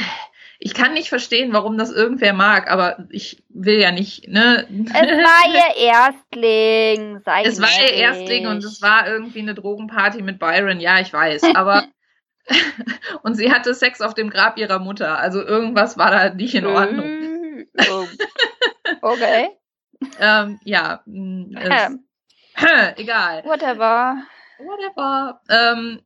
ich kann nicht verstehen, warum das irgendwer mag, aber ich will ja nicht, ne? Es war ihr Erstling, sei Es war ihr Erstling und es war irgendwie eine Drogenparty mit Byron, ja, ich weiß, aber und sie hatte Sex auf dem Grab ihrer Mutter, also irgendwas war da nicht in Ordnung. Oh. okay. ähm, ja, mm, es, egal. Whatever. Whatever. Ähm,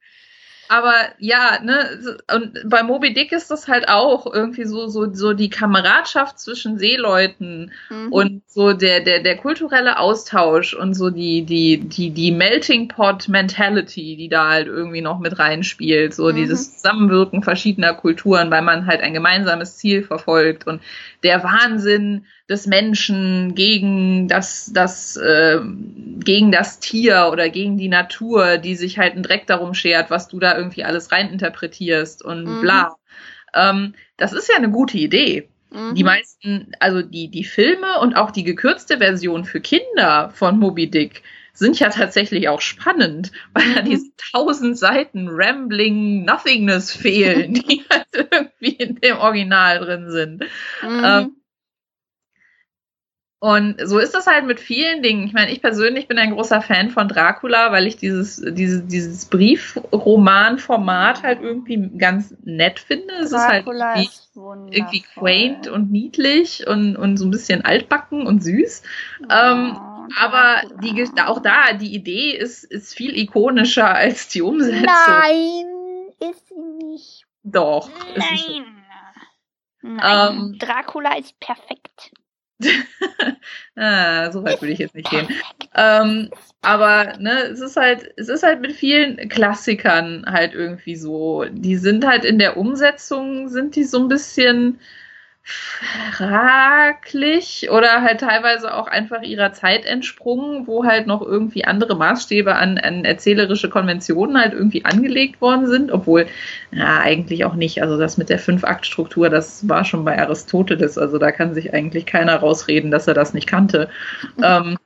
aber ja, ne, und bei Moby Dick ist das halt auch irgendwie so, so, so die Kameradschaft zwischen Seeleuten mhm. und so der, der, der kulturelle Austausch und so die, die, die, die Melting Pot Mentality, die da halt irgendwie noch mit reinspielt, so mhm. dieses Zusammenwirken verschiedener Kulturen, weil man halt ein gemeinsames Ziel verfolgt und der Wahnsinn, des Menschen gegen das, das, äh, gegen das Tier oder gegen die Natur, die sich halt einen Dreck darum schert, was du da irgendwie alles reininterpretierst und mhm. bla. Ähm, das ist ja eine gute Idee. Mhm. Die meisten, also die, die Filme und auch die gekürzte Version für Kinder von Moby Dick sind ja tatsächlich auch spannend, weil mhm. da diese tausend Seiten Rambling Nothingness fehlen, die halt irgendwie in dem Original drin sind. Mhm. Ähm, und so ist das halt mit vielen Dingen. Ich meine, ich persönlich bin ein großer Fan von Dracula, weil ich dieses, dieses, dieses Briefroman-Format halt irgendwie ganz nett finde. Es Dracula ist halt irgendwie, irgendwie quaint und niedlich und, und so ein bisschen altbacken und süß. Oh, ähm, aber die, auch da, die Idee ist, ist viel ikonischer als die Umsetzung. Nein, ist sie nicht. Doch. Nein. Nein. Ähm, Dracula ist perfekt. ah, so weit würde ich jetzt nicht gehen. Ähm, aber ne, es ist halt, es ist halt mit vielen Klassikern halt irgendwie so. Die sind halt in der Umsetzung, sind die so ein bisschen fraglich oder halt teilweise auch einfach ihrer Zeit entsprungen, wo halt noch irgendwie andere Maßstäbe an, an erzählerische Konventionen halt irgendwie angelegt worden sind, obwohl, ja, eigentlich auch nicht. Also das mit der Fünf-Akt-Struktur, das war schon bei Aristoteles, also da kann sich eigentlich keiner rausreden, dass er das nicht kannte. ähm,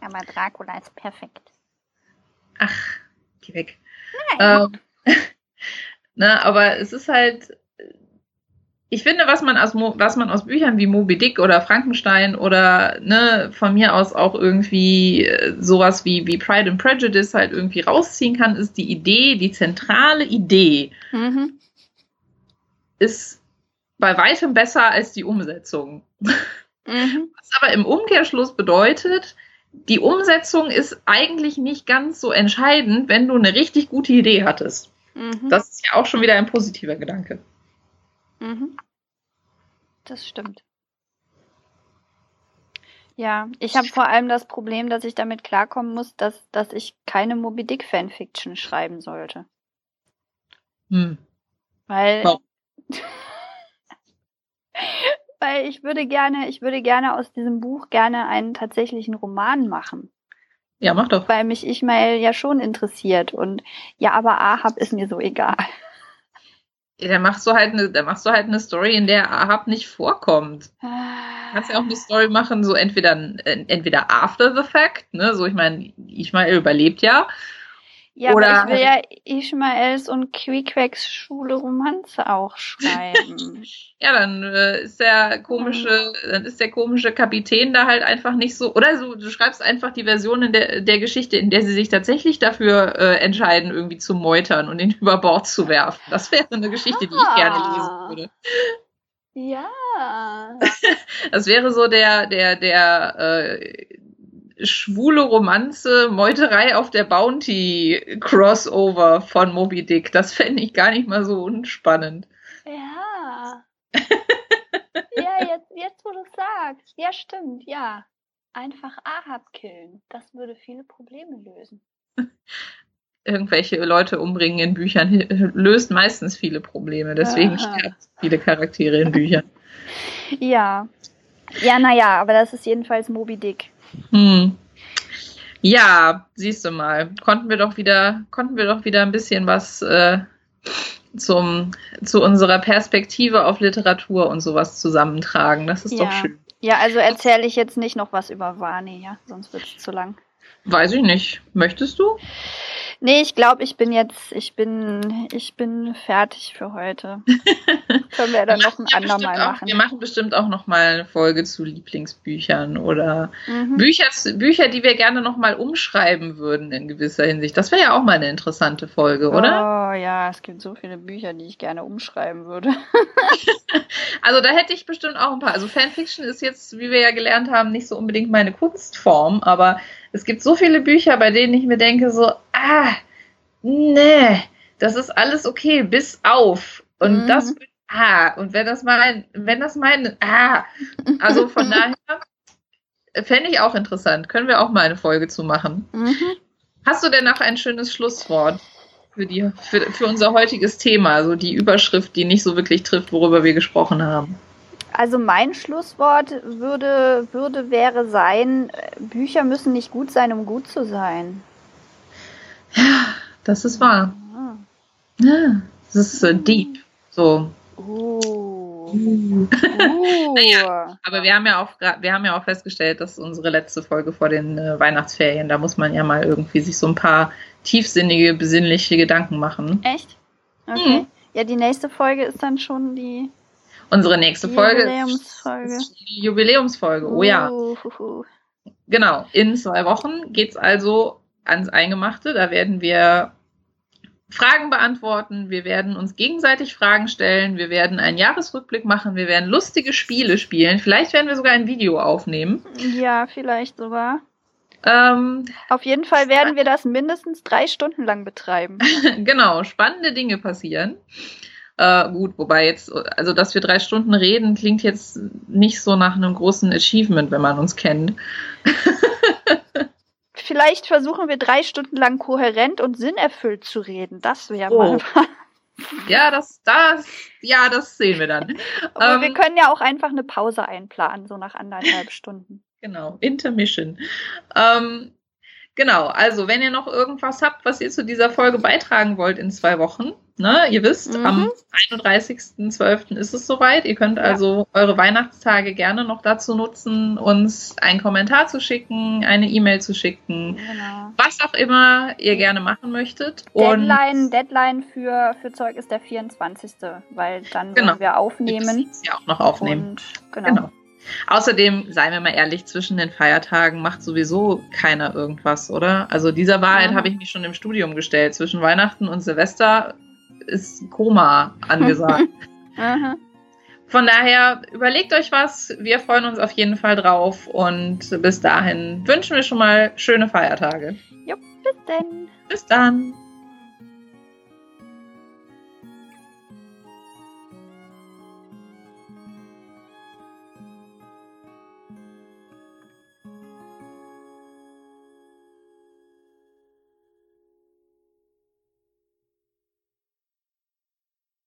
Aber Dracula ist perfekt. Ach, geh weg. Ähm, na, aber es ist halt, ich finde, was man aus was man aus Büchern wie Moby Dick oder Frankenstein oder ne, von mir aus auch irgendwie äh, sowas wie, wie Pride and Prejudice halt irgendwie rausziehen kann, ist die Idee, die zentrale Idee mhm. ist bei weitem besser als die Umsetzung. Mhm. Was aber im Umkehrschluss bedeutet, die Umsetzung ist eigentlich nicht ganz so entscheidend, wenn du eine richtig gute Idee hattest. Mhm. Das ist ja auch schon wieder ein positiver Gedanke. Mhm. Das stimmt. Ja, ich habe vor allem das Problem, dass ich damit klarkommen muss, dass, dass ich keine Moby Dick Fanfiction schreiben sollte. Hm. Weil. Wow. weil ich würde gerne, ich würde gerne aus diesem Buch gerne einen tatsächlichen Roman machen. Ja, mach doch. Weil mich Ismail ja schon interessiert und ja, aber Ahab ist mir so egal. Da machst du halt eine, da machst du halt eine Story, in der Ahab nicht vorkommt. Du kannst ja auch eine Story machen, so entweder, entweder after the fact, ne, so ich meine, Ismail überlebt ja, ja, Oder aber ich will ja Ishmaels und Queequex Schule Romanze auch schreiben. ja, dann äh, ist der komische, dann ist der komische Kapitän da halt einfach nicht so. Oder so, du schreibst einfach die Version in der, der Geschichte, in der sie sich tatsächlich dafür äh, entscheiden, irgendwie zu meutern und ihn über Bord zu werfen. Das wäre eine Geschichte, die ich gerne lesen würde. Ja. das wäre so der, der, der äh, schwule Romanze, Meuterei auf der Bounty Crossover von Moby Dick. Das fände ich gar nicht mal so unspannend. Ja. ja, jetzt, jetzt wo du sagst. Ja, stimmt, ja. Einfach Ahab killen. Das würde viele Probleme lösen. Irgendwelche Leute umbringen in Büchern löst meistens viele Probleme. Deswegen sterben viele Charaktere in Büchern. Ja. Ja, naja, aber das ist jedenfalls Moby Dick. Hm. Ja, siehst du mal, konnten wir doch wieder, konnten wir doch wieder ein bisschen was äh, zum, zu unserer Perspektive auf Literatur und sowas zusammentragen. Das ist ja. doch schön. Ja, also erzähle ich jetzt nicht noch was über Vani, ja, sonst wird es zu lang. Weiß ich nicht. Möchtest du? Nee, ich glaube, ich bin jetzt, ich bin, ich bin fertig für heute. Können wir dann noch ein andermal machen. wir machen bestimmt auch noch mal eine Folge zu Lieblingsbüchern oder mhm. Bücher, Bücher, die wir gerne noch mal umschreiben würden in gewisser Hinsicht. Das wäre ja auch mal eine interessante Folge, oder? Oh ja, es gibt so viele Bücher, die ich gerne umschreiben würde. also da hätte ich bestimmt auch ein paar. Also Fanfiction ist jetzt, wie wir ja gelernt haben, nicht so unbedingt meine Kunstform, aber es gibt so viele Bücher, bei denen ich mir denke, so, ah, nee, das ist alles okay, bis auf. Und mhm. das, ah, und wenn das mein, wenn das mein, ah, also von daher fände ich auch interessant. Können wir auch mal eine Folge zu machen. Mhm. Hast du denn noch ein schönes Schlusswort für, die, für, für unser heutiges Thema, so die Überschrift, die nicht so wirklich trifft, worüber wir gesprochen haben? Also mein Schlusswort würde, würde wäre sein, Bücher müssen nicht gut sein, um gut zu sein. Ja, das ist wahr. Ah. Ja, das ist so deep. So. Uh. uh. naja, aber wir haben ja auch wir haben ja auch festgestellt, dass unsere letzte Folge vor den äh, Weihnachtsferien, da muss man ja mal irgendwie sich so ein paar tiefsinnige, besinnliche Gedanken machen. Echt? Okay. Mhm. Ja, die nächste Folge ist dann schon die Unsere nächste Folge Jubiläumsfolge. ist die Jubiläumsfolge. Oh ja. Uh, Genau. In zwei Wochen geht's also ans Eingemachte. Da werden wir Fragen beantworten. Wir werden uns gegenseitig Fragen stellen. Wir werden einen Jahresrückblick machen. Wir werden lustige Spiele spielen. Vielleicht werden wir sogar ein Video aufnehmen. Ja, vielleicht sogar. Ähm, Auf jeden Fall werden wir das mindestens drei Stunden lang betreiben. genau, spannende Dinge passieren. Äh, gut, wobei jetzt, also dass wir drei Stunden reden, klingt jetzt nicht so nach einem großen Achievement, wenn man uns kennt. Vielleicht versuchen wir drei Stunden lang kohärent und sinnerfüllt zu reden. Das wäre oh. mal was. Ja, das, das, ja, das sehen wir dann. Aber ähm, wir können ja auch einfach eine Pause einplanen, so nach anderthalb Stunden. Genau, Intermission. Ähm, Genau, also wenn ihr noch irgendwas habt, was ihr zu dieser Folge beitragen wollt in zwei Wochen, ne, ihr wisst, mhm. am 31.12. ist es soweit. Ihr könnt also ja. eure Weihnachtstage gerne noch dazu nutzen, uns einen Kommentar zu schicken, eine E-Mail zu schicken, genau. was auch immer ihr gerne machen möchtet. Deadline, Und Deadline für, für Zeug ist der 24., weil dann genau. wir aufnehmen. Ja, auch noch aufnehmen. Und, genau. genau. Außerdem, seien wir mal ehrlich, zwischen den Feiertagen macht sowieso keiner irgendwas, oder? Also dieser Wahrheit ja. habe ich mich schon im Studium gestellt. Zwischen Weihnachten und Silvester ist Koma angesagt. Von daher überlegt euch was. Wir freuen uns auf jeden Fall drauf und bis dahin wünschen wir schon mal schöne Feiertage. Jo, bis dann. Bis dann.